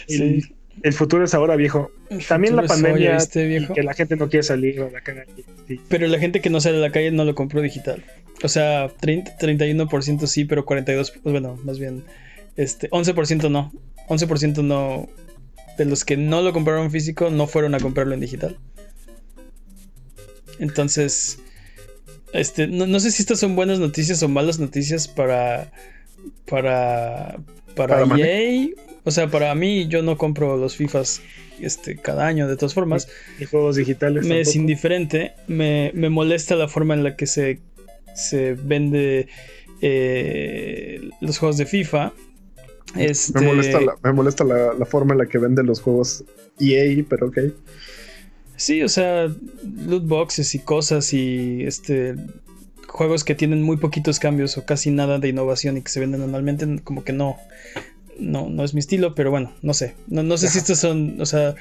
El, Sí. El futuro es ahora, viejo. También la pandemia hoy, ¿viste, y que la gente no quiere salir a la calle. Sí. Pero la gente que no sale a la calle no lo compró digital. O sea, 30, 31% sí, pero 42%, pues bueno, más bien, este, 11% no. 11% no. De los que no lo compraron físico no fueron a comprarlo en digital. Entonces, este, no, no sé si estas son buenas noticias o malas noticias para, para, para, Para. EA. O sea, para mí yo no compro los FIFAs este, cada año, de todas formas. Y juegos digitales. Me es indiferente. Me, me molesta la forma en la que se, se vende eh, los juegos de FIFA. Este, Me molesta, la, me molesta la, la forma en la que venden los juegos EA, pero ok. Sí, o sea, loot boxes y cosas y este juegos que tienen muy poquitos cambios o casi nada de innovación y que se venden anualmente, como que no, no, no es mi estilo, pero bueno, no sé. No, no sé si estos son, o sea,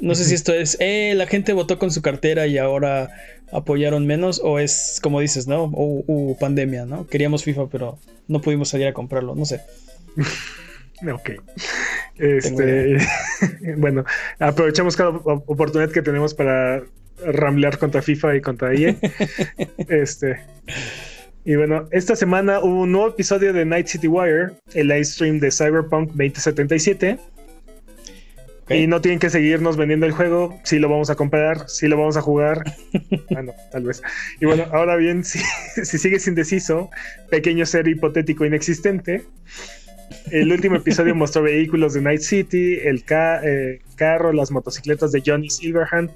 no sé si esto es, eh, la gente votó con su cartera y ahora apoyaron menos, o es como dices, ¿no? O hubo pandemia, ¿no? Queríamos FIFA, pero no pudimos salir a comprarlo, no sé. Ok. Este, bueno, aprovechamos cada op- oportunidad que tenemos para ramblear contra FIFA y contra EA. este. Y bueno, esta semana hubo un nuevo episodio de Night City Wire, el live stream de Cyberpunk 2077. Ok. Y no tienen que seguirnos vendiendo el juego. Sí lo vamos a comprar, sí lo vamos a jugar. ah, no, tal vez. Y bueno, ahora bien, si, si sigues indeciso, pequeño ser hipotético inexistente, el último episodio mostró vehículos de Night City, el ca- eh, carro, las motocicletas de Johnny Silverhand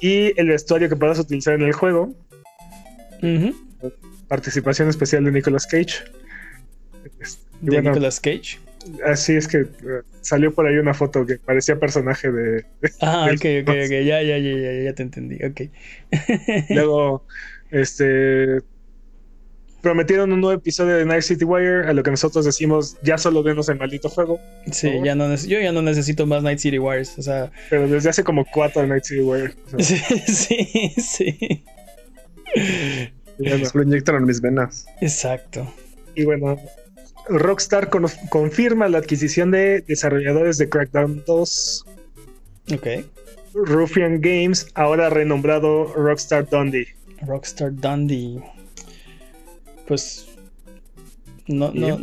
y el vestuario que podrás utilizar en el juego. Participación especial de Nicolas Cage. Y De bueno, Nicolas Cage. así es que eh, salió por ahí una foto que parecía personaje de. Ah, ok, ok, ok, ya, ya, ya, ya, ya te entendí, ok. Luego, este. Prometieron un nuevo episodio de Night City Wire, a lo que nosotros decimos, ya solo denos el maldito juego. Sí, ya no yo ya no necesito más Night City Wires, o sea, Pero desde hace como cuatro de Night City Wire. o sea, sí, sí, sí. Bueno, Lo inyectan en mis venas. Exacto. Y bueno, Rockstar con- confirma la adquisición de desarrolladores de Crackdown 2, Ok. Ruffian Games, ahora renombrado Rockstar Dundee. Rockstar Dundee. Pues no, no,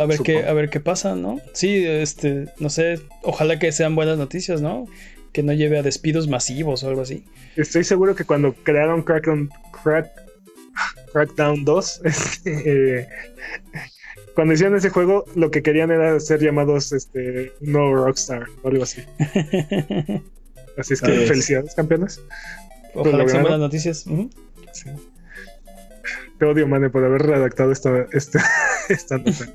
a ver qué, a ver qué pasa, ¿no? Sí, este, no sé, ojalá que sean buenas noticias, ¿no? Que no lleve a despidos masivos o algo así. Estoy seguro que cuando crearon Crackdown, Crack, Crackdown 2, este, eh, cuando hicieron ese juego, lo que querían era ser llamados este, no Rockstar o algo así. Así es que felicidades, campeones. ojalá que sean buenas noticias. Sí. Te odio, Mane, por haber redactado esta, esta, esta nota.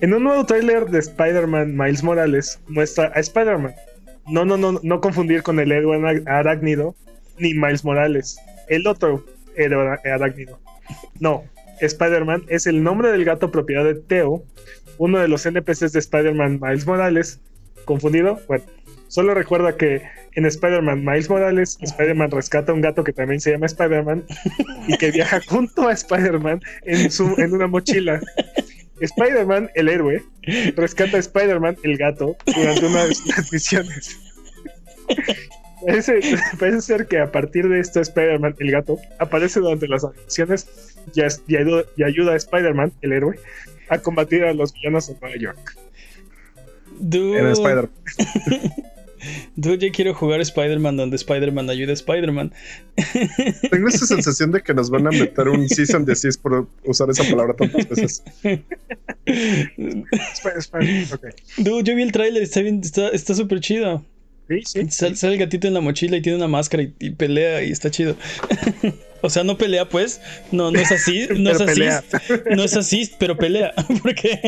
En un nuevo tráiler de Spider-Man Miles Morales muestra a Spider-Man. No, no, no, no confundir con el héroe arácnido ni Miles Morales, el otro héroe arácnido. No, Spider-Man es el nombre del gato propiedad de Theo, uno de los NPCs de Spider-Man Miles Morales. ¿Confundido? Bueno, solo recuerda que en Spider-Man Miles Morales, Spider-Man rescata a un gato que también se llama Spider-Man y que viaja junto a Spider-Man en, en una mochila. Spider-Man, el héroe, rescata a Spider-Man, el gato, durante una de las misiones. Parece, ser que a partir de esto Spider-Man, el gato, aparece durante las misiones y, y, ayuda a Spider-Man, el héroe, a combatir a los villanos en Nueva York. En Spider. Yo ya quiero jugar Spider-Man donde Spider-Man ayuda a Spider-Man. Tengo esa sensación de que nos van a meter un season de 6 por usar esa palabra tantas veces. Dude, yo vi el trailer, está súper chido. Sí, Sale, el gatito en la mochila y tiene una máscara y, pelea y está chido. o sea, no pelea, pues. No, no es así. No es así. No es así, pero pelea. Porque.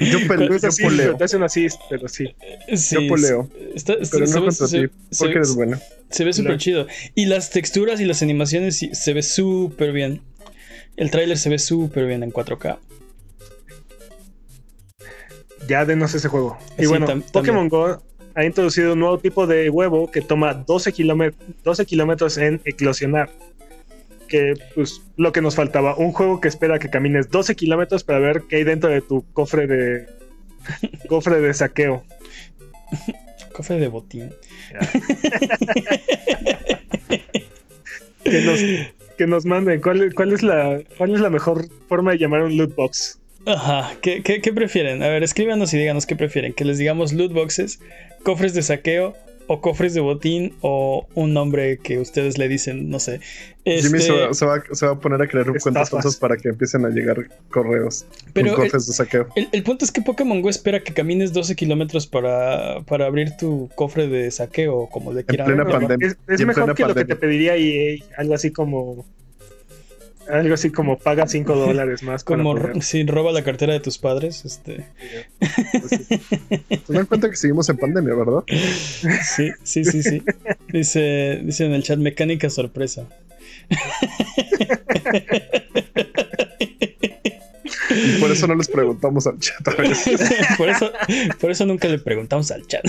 Yo, peleo, yo poleo. Te hacen así, pero sí. yo poleo. pero no contra ti, porque eres bueno. Se ve súper chido. Y las texturas y las animaciones se ve súper bien. El tráiler se ve súper bien en 4K. Ya denos ese juego. Y bueno, Pokémon Go ha introducido un nuevo tipo de huevo que toma 12, kilómetros en eclosionar. Que pues lo que nos faltaba, un juego que espera que camines 12 kilómetros para ver qué hay dentro de tu cofre de cofre de saqueo. cofre de botín. que, nos, que nos manden cuál, cuál, es la, cuál es la mejor forma de llamar un loot box. Ajá, ¿Qué, ¿Qué, prefieren? A ver, escríbanos y díganos qué prefieren. Que les digamos loot boxes, cofres de saqueo o cofres de botín o un nombre que ustedes le dicen, no sé. Jimmy se este, va, a poner a crear cuentas falsas para que empiecen a llegar correos Pero cofres de saqueo. El, punto es que Pokémon Go espera que camines 12 kilómetros para, para abrir tu cofre de saqueo, como le quieran. En plena pandemia. Es, mejor que lo que te pediría y algo así como algo así como paga 5 dólares más. Como si roba la cartera de tus padres. Este. dan cuenta que seguimos en pandemia, ¿verdad? Sí, sí, sí, sí. Dice, dice en el chat mecánica sorpresa. Y por eso no les preguntamos al chat a veces. por, eso, por eso nunca le preguntamos al chat.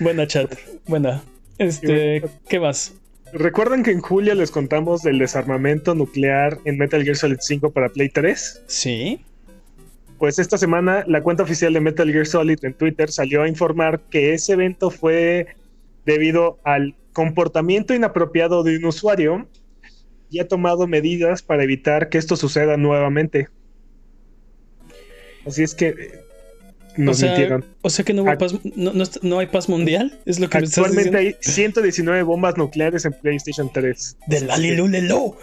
Buena chat, buena. Este, ¿qué más? ¿Recuerdan que en julio les contamos del desarmamento nuclear en Metal Gear Solid 5 para Play 3? Sí. Pues esta semana la cuenta oficial de Metal Gear Solid en Twitter salió a informar que ese evento fue debido al comportamiento inapropiado de un usuario y ha tomado medidas para evitar que esto suceda nuevamente. Así es que o sea, O sea que no, paz, no, hay paz mundial, es lo que Actualmente hay 119 bombas nucleares en PlayStation 3. Del Alilulelo.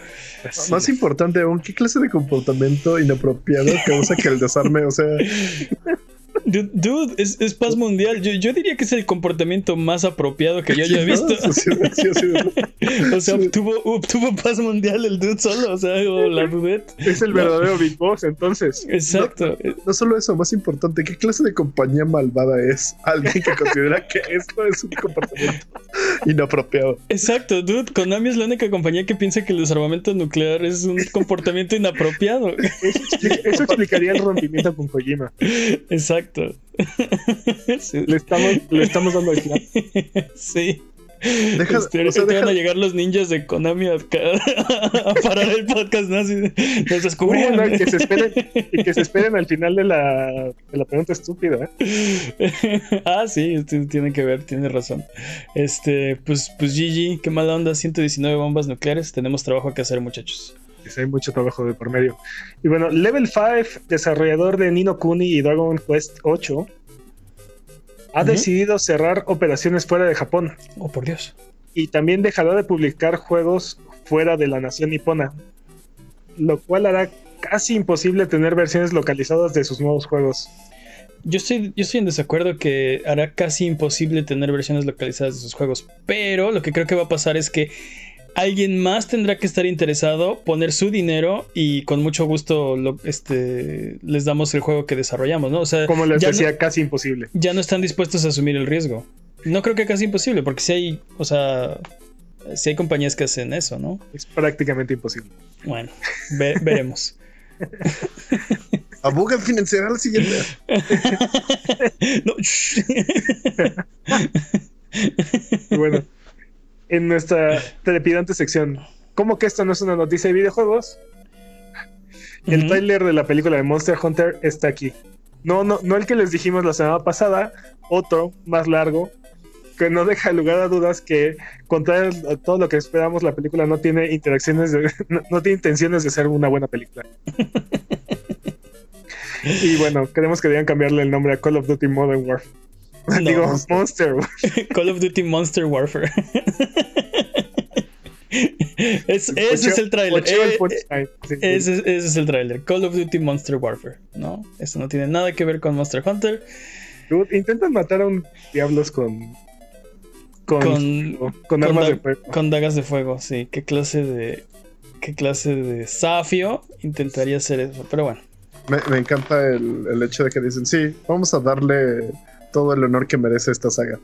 Más importante aún, ¿qué clase de comportamiento inapropiado causa que el desarme, o sea... Dude, es, paz mundial. Yo, diría que es el comportamiento más apropiado que yo haya visto. o sea, obtuvo, paz mundial el dude solo, o sea, la dudette. Es el verdadero Big Boss, entonces. Exacto. No, solo eso, más importante, ¿qué clase de compañía malvada es alguien que considera que esto es un comportamiento inapropiado? Exacto, dude. Konami es la única compañía que piensa que el desarmamento nuclear es un comportamiento inapropiado. Eso, explicaría el rompimiento con Kojima. Exacto. Le, estamos, le estamos dando el. Sí. Deja, este, van a llegar los ninjas de Konami a, parar el podcast, ¿no? nos descubrieron. y, que se esperen, y que se esperen al final de la, de la pregunta estúpida. ¿eh? ah, sí, tiene que ver, tiene razón. Este, pues, pues GG, qué mala onda, 119 bombas nucleares. Tenemos trabajo que hacer, muchachos hay mucho trabajo de por medio. Y bueno, Level 5, desarrollador de Nino Kuni y Dragon Quest 8, ha decidido cerrar operaciones fuera de Japón. Oh, por Dios. Y también dejará de publicar juegos fuera de la nación nipona, lo cual hará casi imposible tener versiones localizadas de sus nuevos juegos. Yo estoy, yo estoy en desacuerdo que hará casi imposible tener versiones localizadas de sus juegos, pero lo que creo que va a pasar es que alguien más tendrá que estar interesado, poner su dinero y con mucho gusto lo, este, les damos el juego que desarrollamos, ¿no? O sea, Como les ya decía, no- casi imposible. ya no están dispuestos a asumir el riesgo. No creo que casi imposible, porque si hay, o sea, si hay compañías que hacen eso, ¿no? Es prácticamente imposible. Bueno, ve- veremos. Abuget financiará la siguiente. No, bueno, en nuestra trepidante sección, ¿cómo que esto no es una noticia de videojuegos? El Ujú. tráiler de la película de Monster Hunter está aquí. No, no, no el que les dijimos la semana pasada, otro más largo, que no deja lugar a dudas que, contrario a todo lo que esperamos, la película no tiene interacciones, de- no, no tiene intenciones de ser una buena película. y bueno, queremos que deban cambiarle el nombre a Call of Duty Modern Warfare. No, Digo, Monster. Monster. Warfare. Call of Duty Monster Warfare. Es- ese es el el Eh. Sí, sí. Ese, ese es el tráiler. Call of Duty Monster Warfare. No, eso no tiene nada que ver con Monster Hunter. Dude, intentan matar a un diablos con. Con, Con- con, con armas da- de fuego. Con dagas de fuego, sí. ¿Qué clase de. ¿Qué clase de desafío intentaría hacer eso? Pero bueno. Me, me encanta el, el hecho de que dicen, sí, vamos a darle todo el honor que merece esta saga.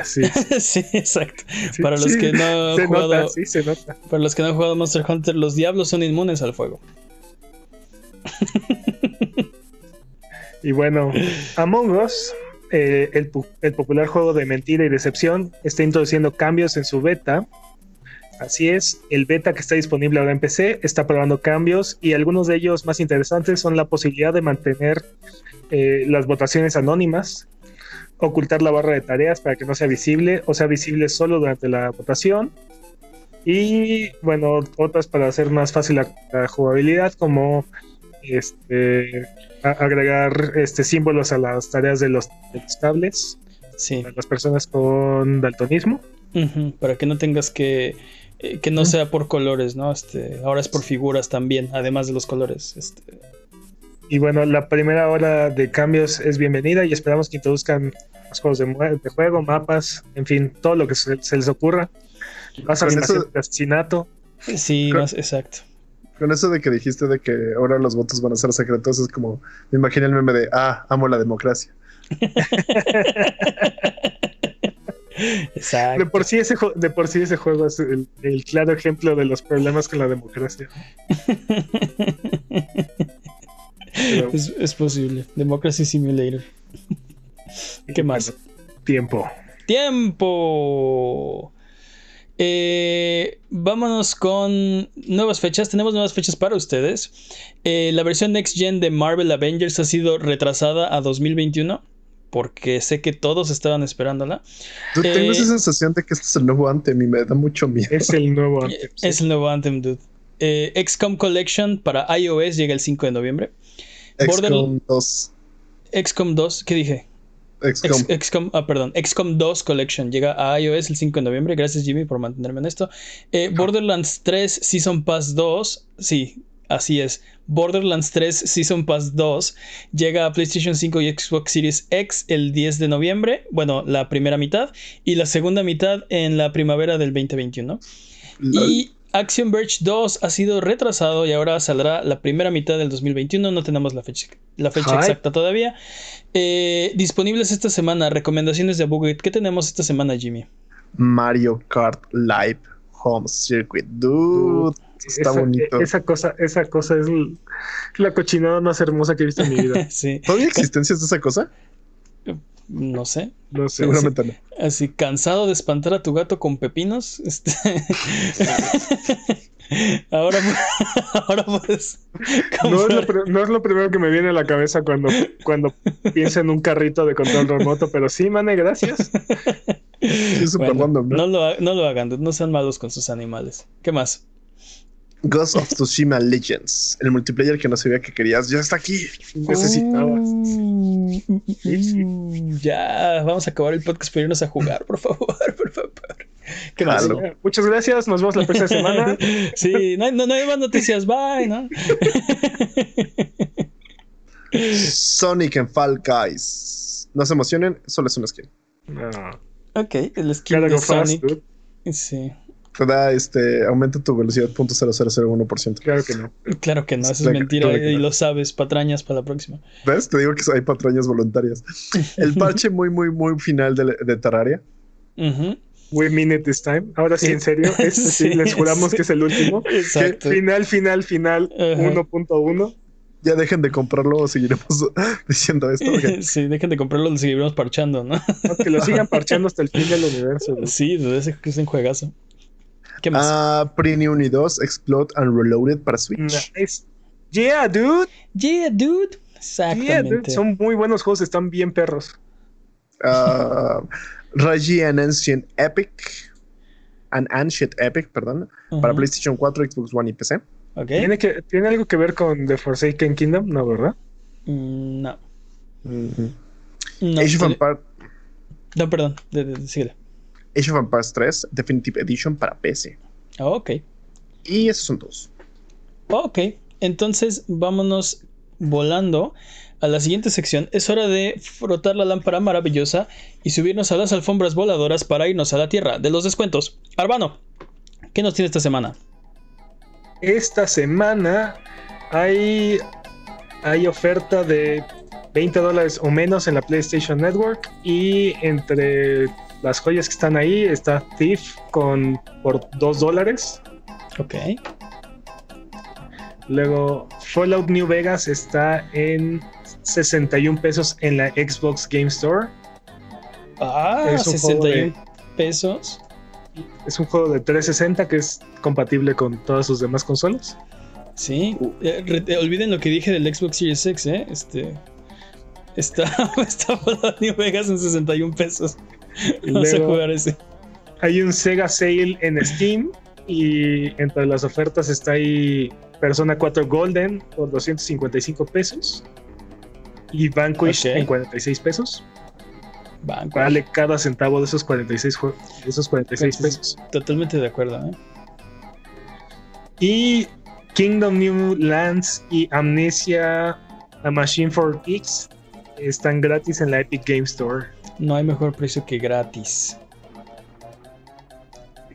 Así. sí, exacto. sí, Para los sí, que no han Se jugado. nota, sí, se nota. Para los que no han jugado Monster Hunter, los diablos son inmunes al fuego. Y bueno, Among Us, eh, el popular juego de mentira y decepción, está introduciendo cambios en su beta. Así es, el beta que está disponible ahora en PC está probando cambios y algunos de ellos más interesantes son la posibilidad de mantener eh, las votaciones anónimas, ocultar la barra de tareas para que no sea visible o sea visible solo durante la votación. Y bueno, otras para hacer más fácil la, la jugabilidad, como este, a- agregar este, símbolos a las tareas de los, de los tablets, Sí. a las personas con daltonismo. Para que no tengas que. eh, que no sea por colores, ¿no? Este, ahora es por figuras también, además de los colores. Este, Y bueno, la primera hora de cambios es bienvenida y esperamos que introduzcan los juegos de, de juego, mapas, en fin, todo lo que se, se les ocurra. Más Con animación eso- de asesinato. sí, más exacto. Con eso de que dijiste de que ahora los votos van a ser secretos, es como, me imaginé el meme de, ah, amo la democracia. Exacto. De por sí ese, de por sí ese juego es el, el claro ejemplo de los problemas con la democracia. Pero- es, es posible. Democracy Simulator. ¿Qué más? Tiempo. Tiempo. Eh, vámonos con nuevas fechas. Tenemos nuevas fechas para ustedes. Eh, la versión Next Gen de Marvel Avengers ha sido retrasada a 2021. Porque sé que todos estaban esperándola. Yo tengo Eh, esa sensación de que este es el nuevo Anthem y me da mucho miedo. Es el nuevo Anthem, sí. Es el nuevo Anthem, dude. Eh, XCOM Collection para iOS llega el 5 de noviembre. XCOM 2. XCOM 2, ¿qué dije? XCOM. Ex- XCOM, ah, perdón, XCOM 2 Collection llega a iOS el 5 de noviembre. Gracias, Jimmy, por mantenerme en esto. Eh, Borderlands 3 Season Pass 2, sí, así es. Borderlands 3 Season Pass 2 llega a PlayStation 5 y Xbox Series X el 10 de noviembre. Bueno, la primera mitad. Y la segunda mitad en la primavera del 2021. Lol. Y Action Verge 2 ha sido retrasado y ahora saldrá la primera mitad del 2021. No tenemos la fecha, la fecha Ay. exacta todavía. Eh, disponibles esta semana, recomendaciones de Buget. ¿Qué tenemos esta semana, Jimmy? Mario Kart Live Home Circuit. Dude, está esa, bonito. Esa cosa, esa cosa es la cochinada más hermosa que he visto en mi vida. sí, ¿Todavía hay existencias de esa cosa? No sé. No sé. Seguramente no. Así, cansado de espantar a tu gato con pepinos. Este... ahora, ahora puedes. No es, lo, no es lo primero que me viene a la cabeza cuando, cuando pienso en un carrito de control remoto, pero sí, mane, gracias. Es súper Bueno, random, ¿no? no lo, no lo hagan, no sean malos con sus animales. ¿Qué más? Ghost of Tsushima Legends. El multiplayer que no sabía que querías ya está aquí. Necesitabas. Uh, uh, Ya, vamos a acabar el podcast para irnos a jugar, por favor, por favor. ¿Qué más? Jalo. Muchas gracias, nos vemos la próxima semana. Sí, no, hay- no, no hay más noticias, bye, ¿no? Sonic en Fall Guys. No se emocionen, solo es un skin. No. Ok, el skin Gotta de fast, Sonic. Sí. Te da este aumenta tu velocidad .0001%. Claro que no. Claro que no, eso es mentira y lo sabes, patrañas para la próxima. ¿Ves? Te digo que hay patrañas voluntarias. El parche muy, muy, muy final de, de Terraria. We mean it this time. Ahora sí, en serio. Este sí, les juramos que es el último. Exacto. Final, final, final 1.1. Ya dejen de comprarlo o seguiremos diciendo esto. Sí, dejen de comprarlo, lo seguiremos parchando, ¿no? que lo sigan parchando hasta el fin del universo. Sí, desde ese que es un juegazo. ¿Qué más? Ah, Pretty 1 y 2, Explode and Reloaded para Switch. Yeah, dude. Yeah, dude. Exactamente. Son muy buenos juegos, están bien perros. Uh, Raji and Ancient Epic. An Ancient Epic, perdón. Para PlayStation 4, Xbox One y PC. ¿Tiene, que, ¿Tiene algo que ver con The Forsaken Kingdom? No, ¿verdad? Mm, no. no. Age of Empires. No, perdón, síguele. Age of Empires 3 Definitive Edition para PC. ok. Y esos son todos. Ok, entonces vámonos volando a la siguiente sección. Es hora de frotar la lámpara maravillosa y subirnos a las alfombras voladoras para irnos a la tierra de los descuentos. Arbano, ¿qué nos tiene esta semana? esta semana hay, hay oferta de 20 dólares o menos en la PlayStation Network y entre las joyas que están ahí está Thief con por 2 dólares. Ok. Luego Fallout New Vegas está en 61 pesos en la Xbox Game Store. Ah, 61 pesos. Es un juego de 360 que es compatible con todas sus demás consolas. Sí, eh, eh, olviden lo que dije del Xbox Series X, ¿eh? Este. Está, está New Vegas en 61 pesos. Vamos a jugar ese. Hay un Sega Sale en Steam y entre las ofertas está ahí Persona 4 Golden por 255 pesos y Vanquish en 46 pesos. Vale cada centavo de esos 46, esos 46 pesos. Totalmente de acuerdo. ¿eh? Y Kingdom New Lands y Amnesia A Machine for X están gratis en la Epic Game Store. No hay mejor precio que gratis.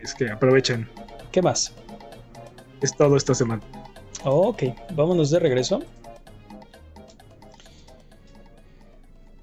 Es que aprovechen. ¿Qué más? Es todo esta semana. ok, vámonos de regreso.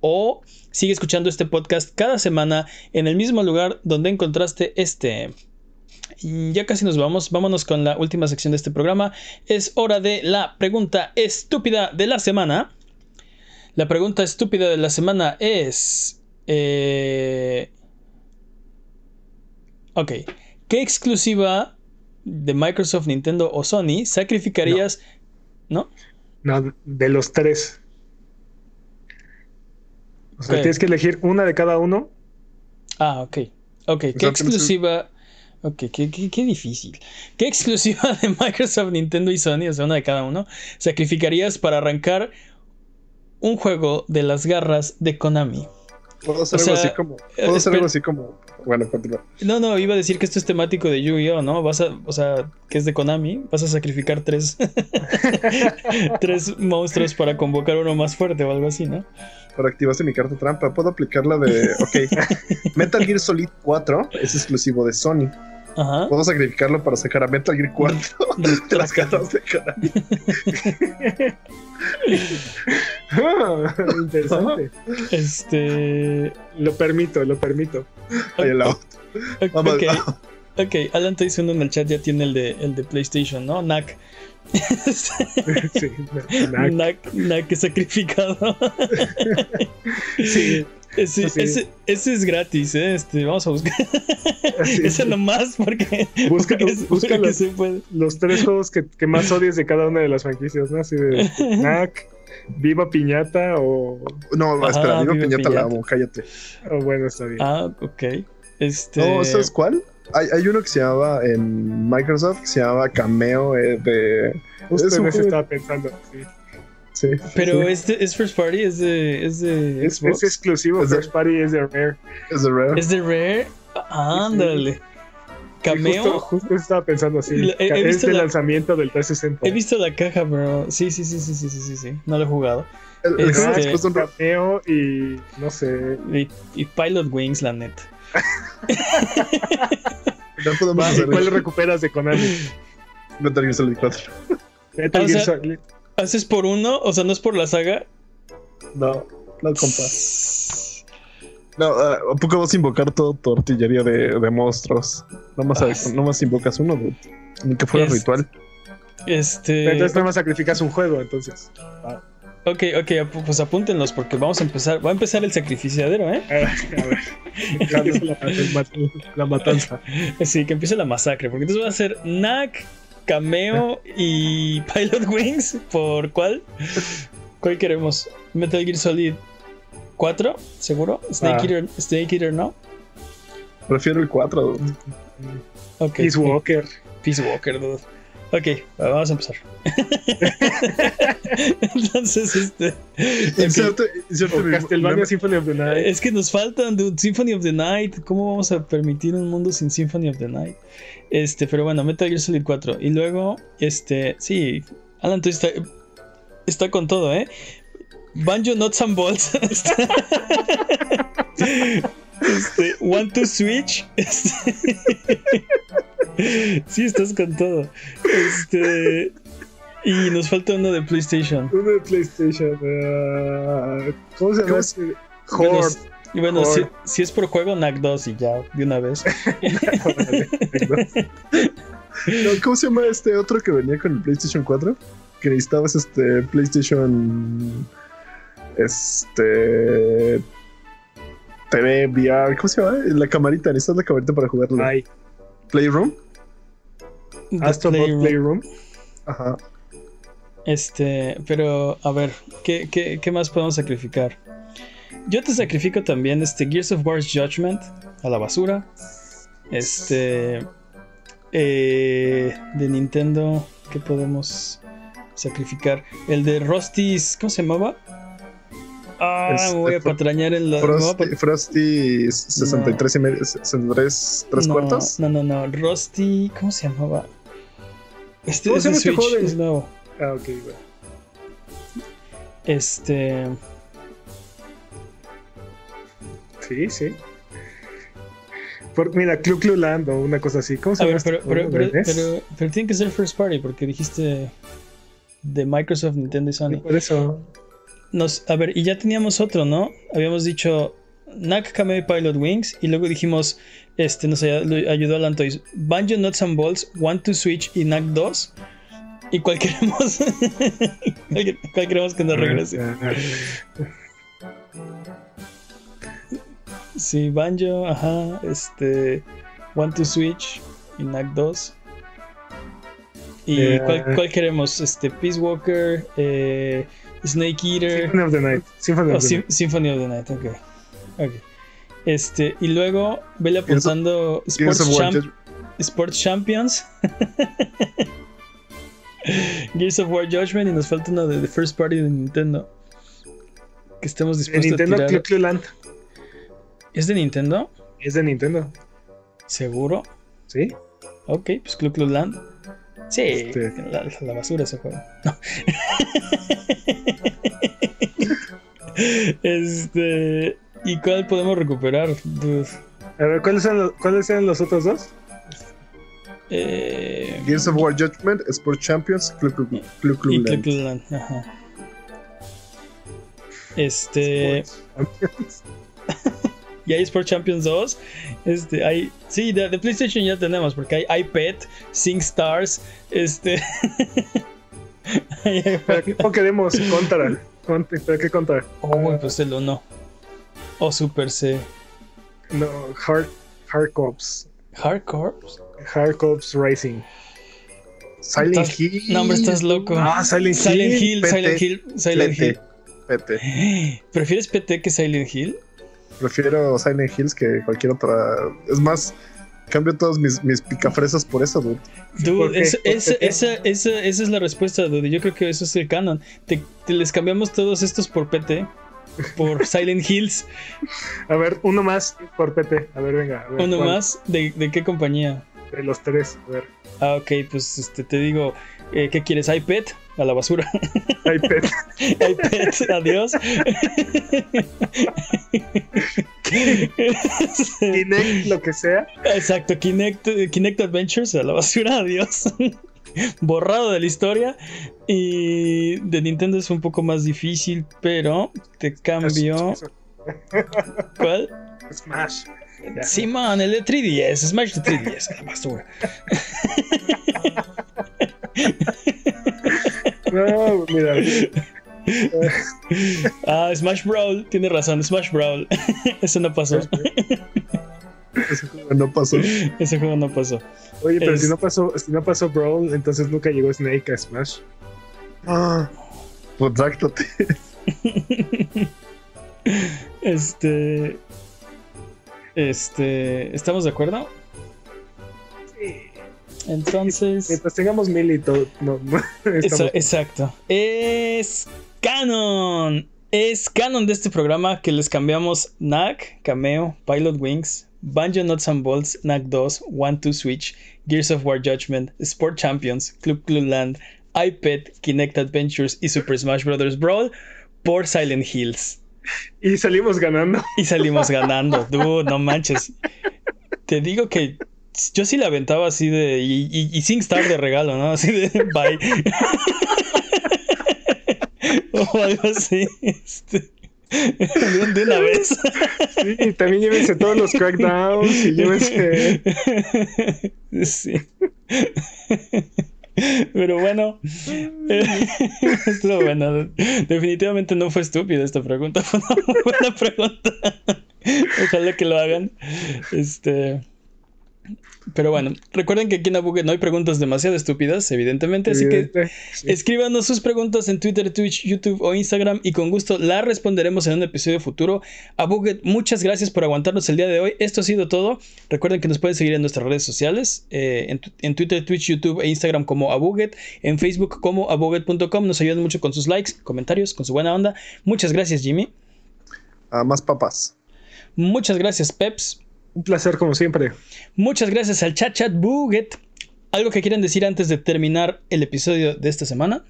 o sigue escuchando este podcast cada semana en el mismo lugar donde encontraste este. Ya casi nos vamos, vámonos con la última sección de este programa. Es hora de la pregunta estúpida de la semana. La pregunta estúpida de la semana es... Eh, ok. ¿Qué exclusiva de Microsoft, Nintendo o Sony sacrificarías? ¿No? No, de los tres. O sea, tienes que elegir una de cada uno. Ah, ok. Ok, ¿qué exclusiva? Ok, qué, qué, difícil. ¿Qué exclusiva de Microsoft, Nintendo y Sony, o sea, una de cada uno, sacrificarías para arrancar un juego de las garras de Konami? Puedo hacer algo así como. Puedo hacer algo así como. Bueno, continúa. No, no, iba a decir que esto es temático de Yu-Gi-Oh, ¿no? Vas a. O sea, que es de Konami. Vas a sacrificar tres. tres monstruos para convocar uno más fuerte o algo así, ¿no? Para activarse mi carta trampa. Puedo aplicarla de. Ok. Metal Gear Solid 4 es exclusivo de Sony. Ajá. Puedo sacrificarlo para sacar a Metal Gear 4 de las cartas de Konami. Ah, interesante. Este. Lo permito, lo permito. Okay. ok, Alan te dice uno en el chat, ya tiene el de, el de PlayStation, ¿no? Nac. sí, Nac. Nac, es sacrificado. sí. Ese, ese, ese, es gratis, ¿eh? Este, vamos a buscar. Ese nomás porque. Busca, busca los, los, tres juegos que, que, más odies de cada una de las franquicias, ¿no? Así de Knack, Viva Piñata o. No, espera, Viva, Piñata, la amo, cállate. Oh, bueno, está bien. Ah, ok. Este... No, ¿sabes cuál? Hay, hay uno que se llamaba en Microsoft que se llamaba Cameo eh, de. Justo es en un estaba pensando. Sí. Sí. Pero sí, es, de- es first party, es de, es de Es, Xbox. es exclusivo, Es de- First Party es de Rare. es de Rare. Es de Rare. Ándale. Cameo. Justo, justo estaba pensando así. La- he- he es visto el la- lanzamiento del 360. He visto la caja, pero sí, sí, sí, sí, sí, sí, sí, sí. No lo he jugado. El- Este- es un Cameo y no sé. Y, y Pilot Wings, la neta. No podemos ¿Cuál recuperas de Konami? Metal Gear Solid 4. Metal O Gear Solid. ¿Haces por uno? O sea, no es por la saga. No, no, compa. No, ah, ¿a poco vas a invocar toda tu artillería de, de monstruos? No más, Ah, no más invocas uno, dude. Ni que fuera Es- ritual. Este. Entonces nada más sacrificas un juego, entonces. Ok, ok, ap- pues apúntenlos porque vamos a empezar. Va a empezar el sacrificiadero, ¿eh? A ver. A ver. la, matanza. Sí, que empiece la masacre. Porque entonces va a ser Knack, Cameo y Pilot Wings. ¿Por cuál? ¿Cuál queremos? Metal Gear Solid 4, ¿seguro? Snake, Ah. Eater, Snake Eater, ¿no? Prefiero el 4, dude. Ok. Peace Walker. Peace Walker, dude. Ok, vamos a empezar. Entonces, este. ok. Inserte, inserte O mi- Castlevania. Symphony of the Night. Es que nos faltan, dude. Symphony of the Night. ¿Cómo vamos a permitir un mundo sin Symphony of the Night? Este, pero bueno, Metal Gear Solid 4. Y luego, este, sí. Alan, tú está, está con todo, ¿eh? Banjo Nuts and Bolts. Este, One to Switch. Este, sí, estás con todo. Este. Y nos falta uno de PlayStation. Uno de PlayStation. ah, ¿Cómo se llama? ¿Cómo este? Horde. y bueno, si, es por juego, NAC 2 y ya, de una vez. No, ¿Cómo se llama este otro que venía con el PlayStation 4? Que necesitabas este PlayStation. Este. TV, VR, ¿cómo se llama? La camarita, necesitas la camarita para jugarlo. Ay, Playroom. Astrobot Playroom. Playroom. Ajá. Este, pero a ver, ¿qué, qué, qué más podemos sacrificar? Yo te sacrifico también este Gears of War's Judgment a la basura. Este. eh, de Nintendo, ¿qué podemos sacrificar? El de Rusty's, ¿cómo se llamaba? Ah, Este, me voy a patrañar en a Frosty, pat- Frosty 63 y medio, 63 tres no, cuartos. No, no, no. Rusty, ¿cómo se llamaba? Este ¿Cómo es se llama este Switch, juego de- es nuevo. Ah, ok, bueno. Este. Sí, sí. Por, mira, Clu Clu Land o una cosa así. ¿Cómo se A llama? pero, este pero, pero, pero, pero tiene que ser first party porque dijiste de Microsoft, Nintendo y Sony. Por eso. Nos, a ver, y ya teníamos otro, ¿no? Habíamos dicho Knack Kamei Pilot Wings y luego dijimos, este, nos ayudó Alan Toys, Banjo Nuts and Balls, One to Switch y Knack 2. ¿Y cuál queremos? ¿Cuál, queremos que nos regrese? Sí, Banjo, ajá, este, One to Switch y Knack 2. ¿Y Eh, cuál, cuál queremos? Este, Peace Walker, eh, Snake Eater. Symphony of the Night. Symphony Oh, of the Sym- Night. Symphony of the Night, ok. Ok. Este, y luego vele apuntando Sports, Champ- Sports Champions. Gears of War Judgment y nos falta uno de The First Party de Nintendo. Que estemos dispuestos Nintendo a Clu tirar. Clu Land. ¿Es de Nintendo? Es de Nintendo. ¿Seguro? ¿Sí? Ok, pues Club Land. Sí, Este- la, la basura ese juego. No. este. ¿Y cuál podemos recuperar? dude? A ver, ¿cuáles eran los, ¿cuáles eran los otros dos? Eh, Gears of War Judgment, Sport Champions, Club Club Club Club y Land. Club Club Land. Ajá. Y hay Sport Champions 2. Este, hay. Sí, de, de PlayStation ya tenemos, porque hay iPad, Sync Stars. Este. ¿Pero qué no queremos? Contra. ¿Pero qué contra? Oh, pues el 1. O Super C. No, Hard, Hard Cops. Hardcore. Hard Cops Racing. Silent Estás- Hill. No, hombre, estás loco. Ah, Silent, Silent Hill. Silent Hill, Silent PT, Hill. PT. ¿Prefieres PT que Silent Hill? Prefiero Silent Hills que cualquier otra. Es más, cambio todos mis, mis picafresas por eso, dude. Dude, esa, esa, esa, es la respuesta, dude. Yo creo que eso es el canon. Te, les cambiamos todos estos por PT. Por Silent Hills. A ver, uno más por PT. A ver, venga. ¿Uno más? ¿De, ¿De, qué compañía? De los tres. A ver. Ah, ok, pues este, te digo, eh, ¿qué quieres? ¿iPad? A la basura. iPad. iPad, adiós. Kinect, lo que sea. Exacto, Kinect, Kinect Adventures, a la basura, adiós. Borrado de la historia. Y de Nintendo es un poco más difícil, pero te cambio. ¿Cuál? Smash. Simón, el de 3DS, Smash de 3DS, a la basura. No, mira. ah, Smash Brawl, tiene razón, Smash Brawl. Eso no pasó. Ese juego no pasó. Ese juego no pasó. Oye, pero si no pasó, si no pasó Brawl, entonces nunca llegó Snake a Smash. Ah, pues Este. Este. ¿Estamos de acuerdo? Entonces. Mientras tengamos mil y todo. No, exacto. Es canon. Es canon de este programa que les cambiamos Knack, Cameo, Pilot Wings, Banjo Nuts and Bolts, Knack 2, One Two Switch, Gears of War Judgment, Sport Champions, Club Club Land, iPad, Kinect Adventures y Super Smash Bros. Brawl por Silent Hills. Y salimos ganando. Y salimos ganando. Dude, no manches. Te digo que yo sí la aventaba así de. Y, sin estar de regalo, ¿no? Así de bye. o algo así. Este, de una vez. Sí, también llévense todos los crackdowns y llévense. Sí. Pero bueno, estuvo bueno. Definitivamente no fue estúpida esta pregunta. Fue una buena pregunta. Ojalá que lo hagan. Este. Pero bueno, recuerden que aquí en Abuget no hay preguntas demasiado estúpidas, evidentemente, así que escríbanos sus preguntas en Twitter, Twitch, YouTube o Instagram y con gusto las responderemos en un episodio futuro. Abuget, muchas gracias por aguantarnos el día de hoy. Esto ha sido todo. Recuerden que nos pueden seguir en nuestras redes sociales, eh, en, Twitter, Twitch, YouTube e Instagram como Abuget, en Facebook como abuget.com. Nos ayudan mucho con sus likes, comentarios, con su buena onda. Muchas gracias, Jimmy. A más papas. Muchas gracias, Peps. Un placer como siempre. Muchas gracias al chat chat Buget. ¿Algo que quieran decir antes de terminar el episodio de esta semana?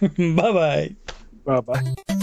bye bye. Bye bye.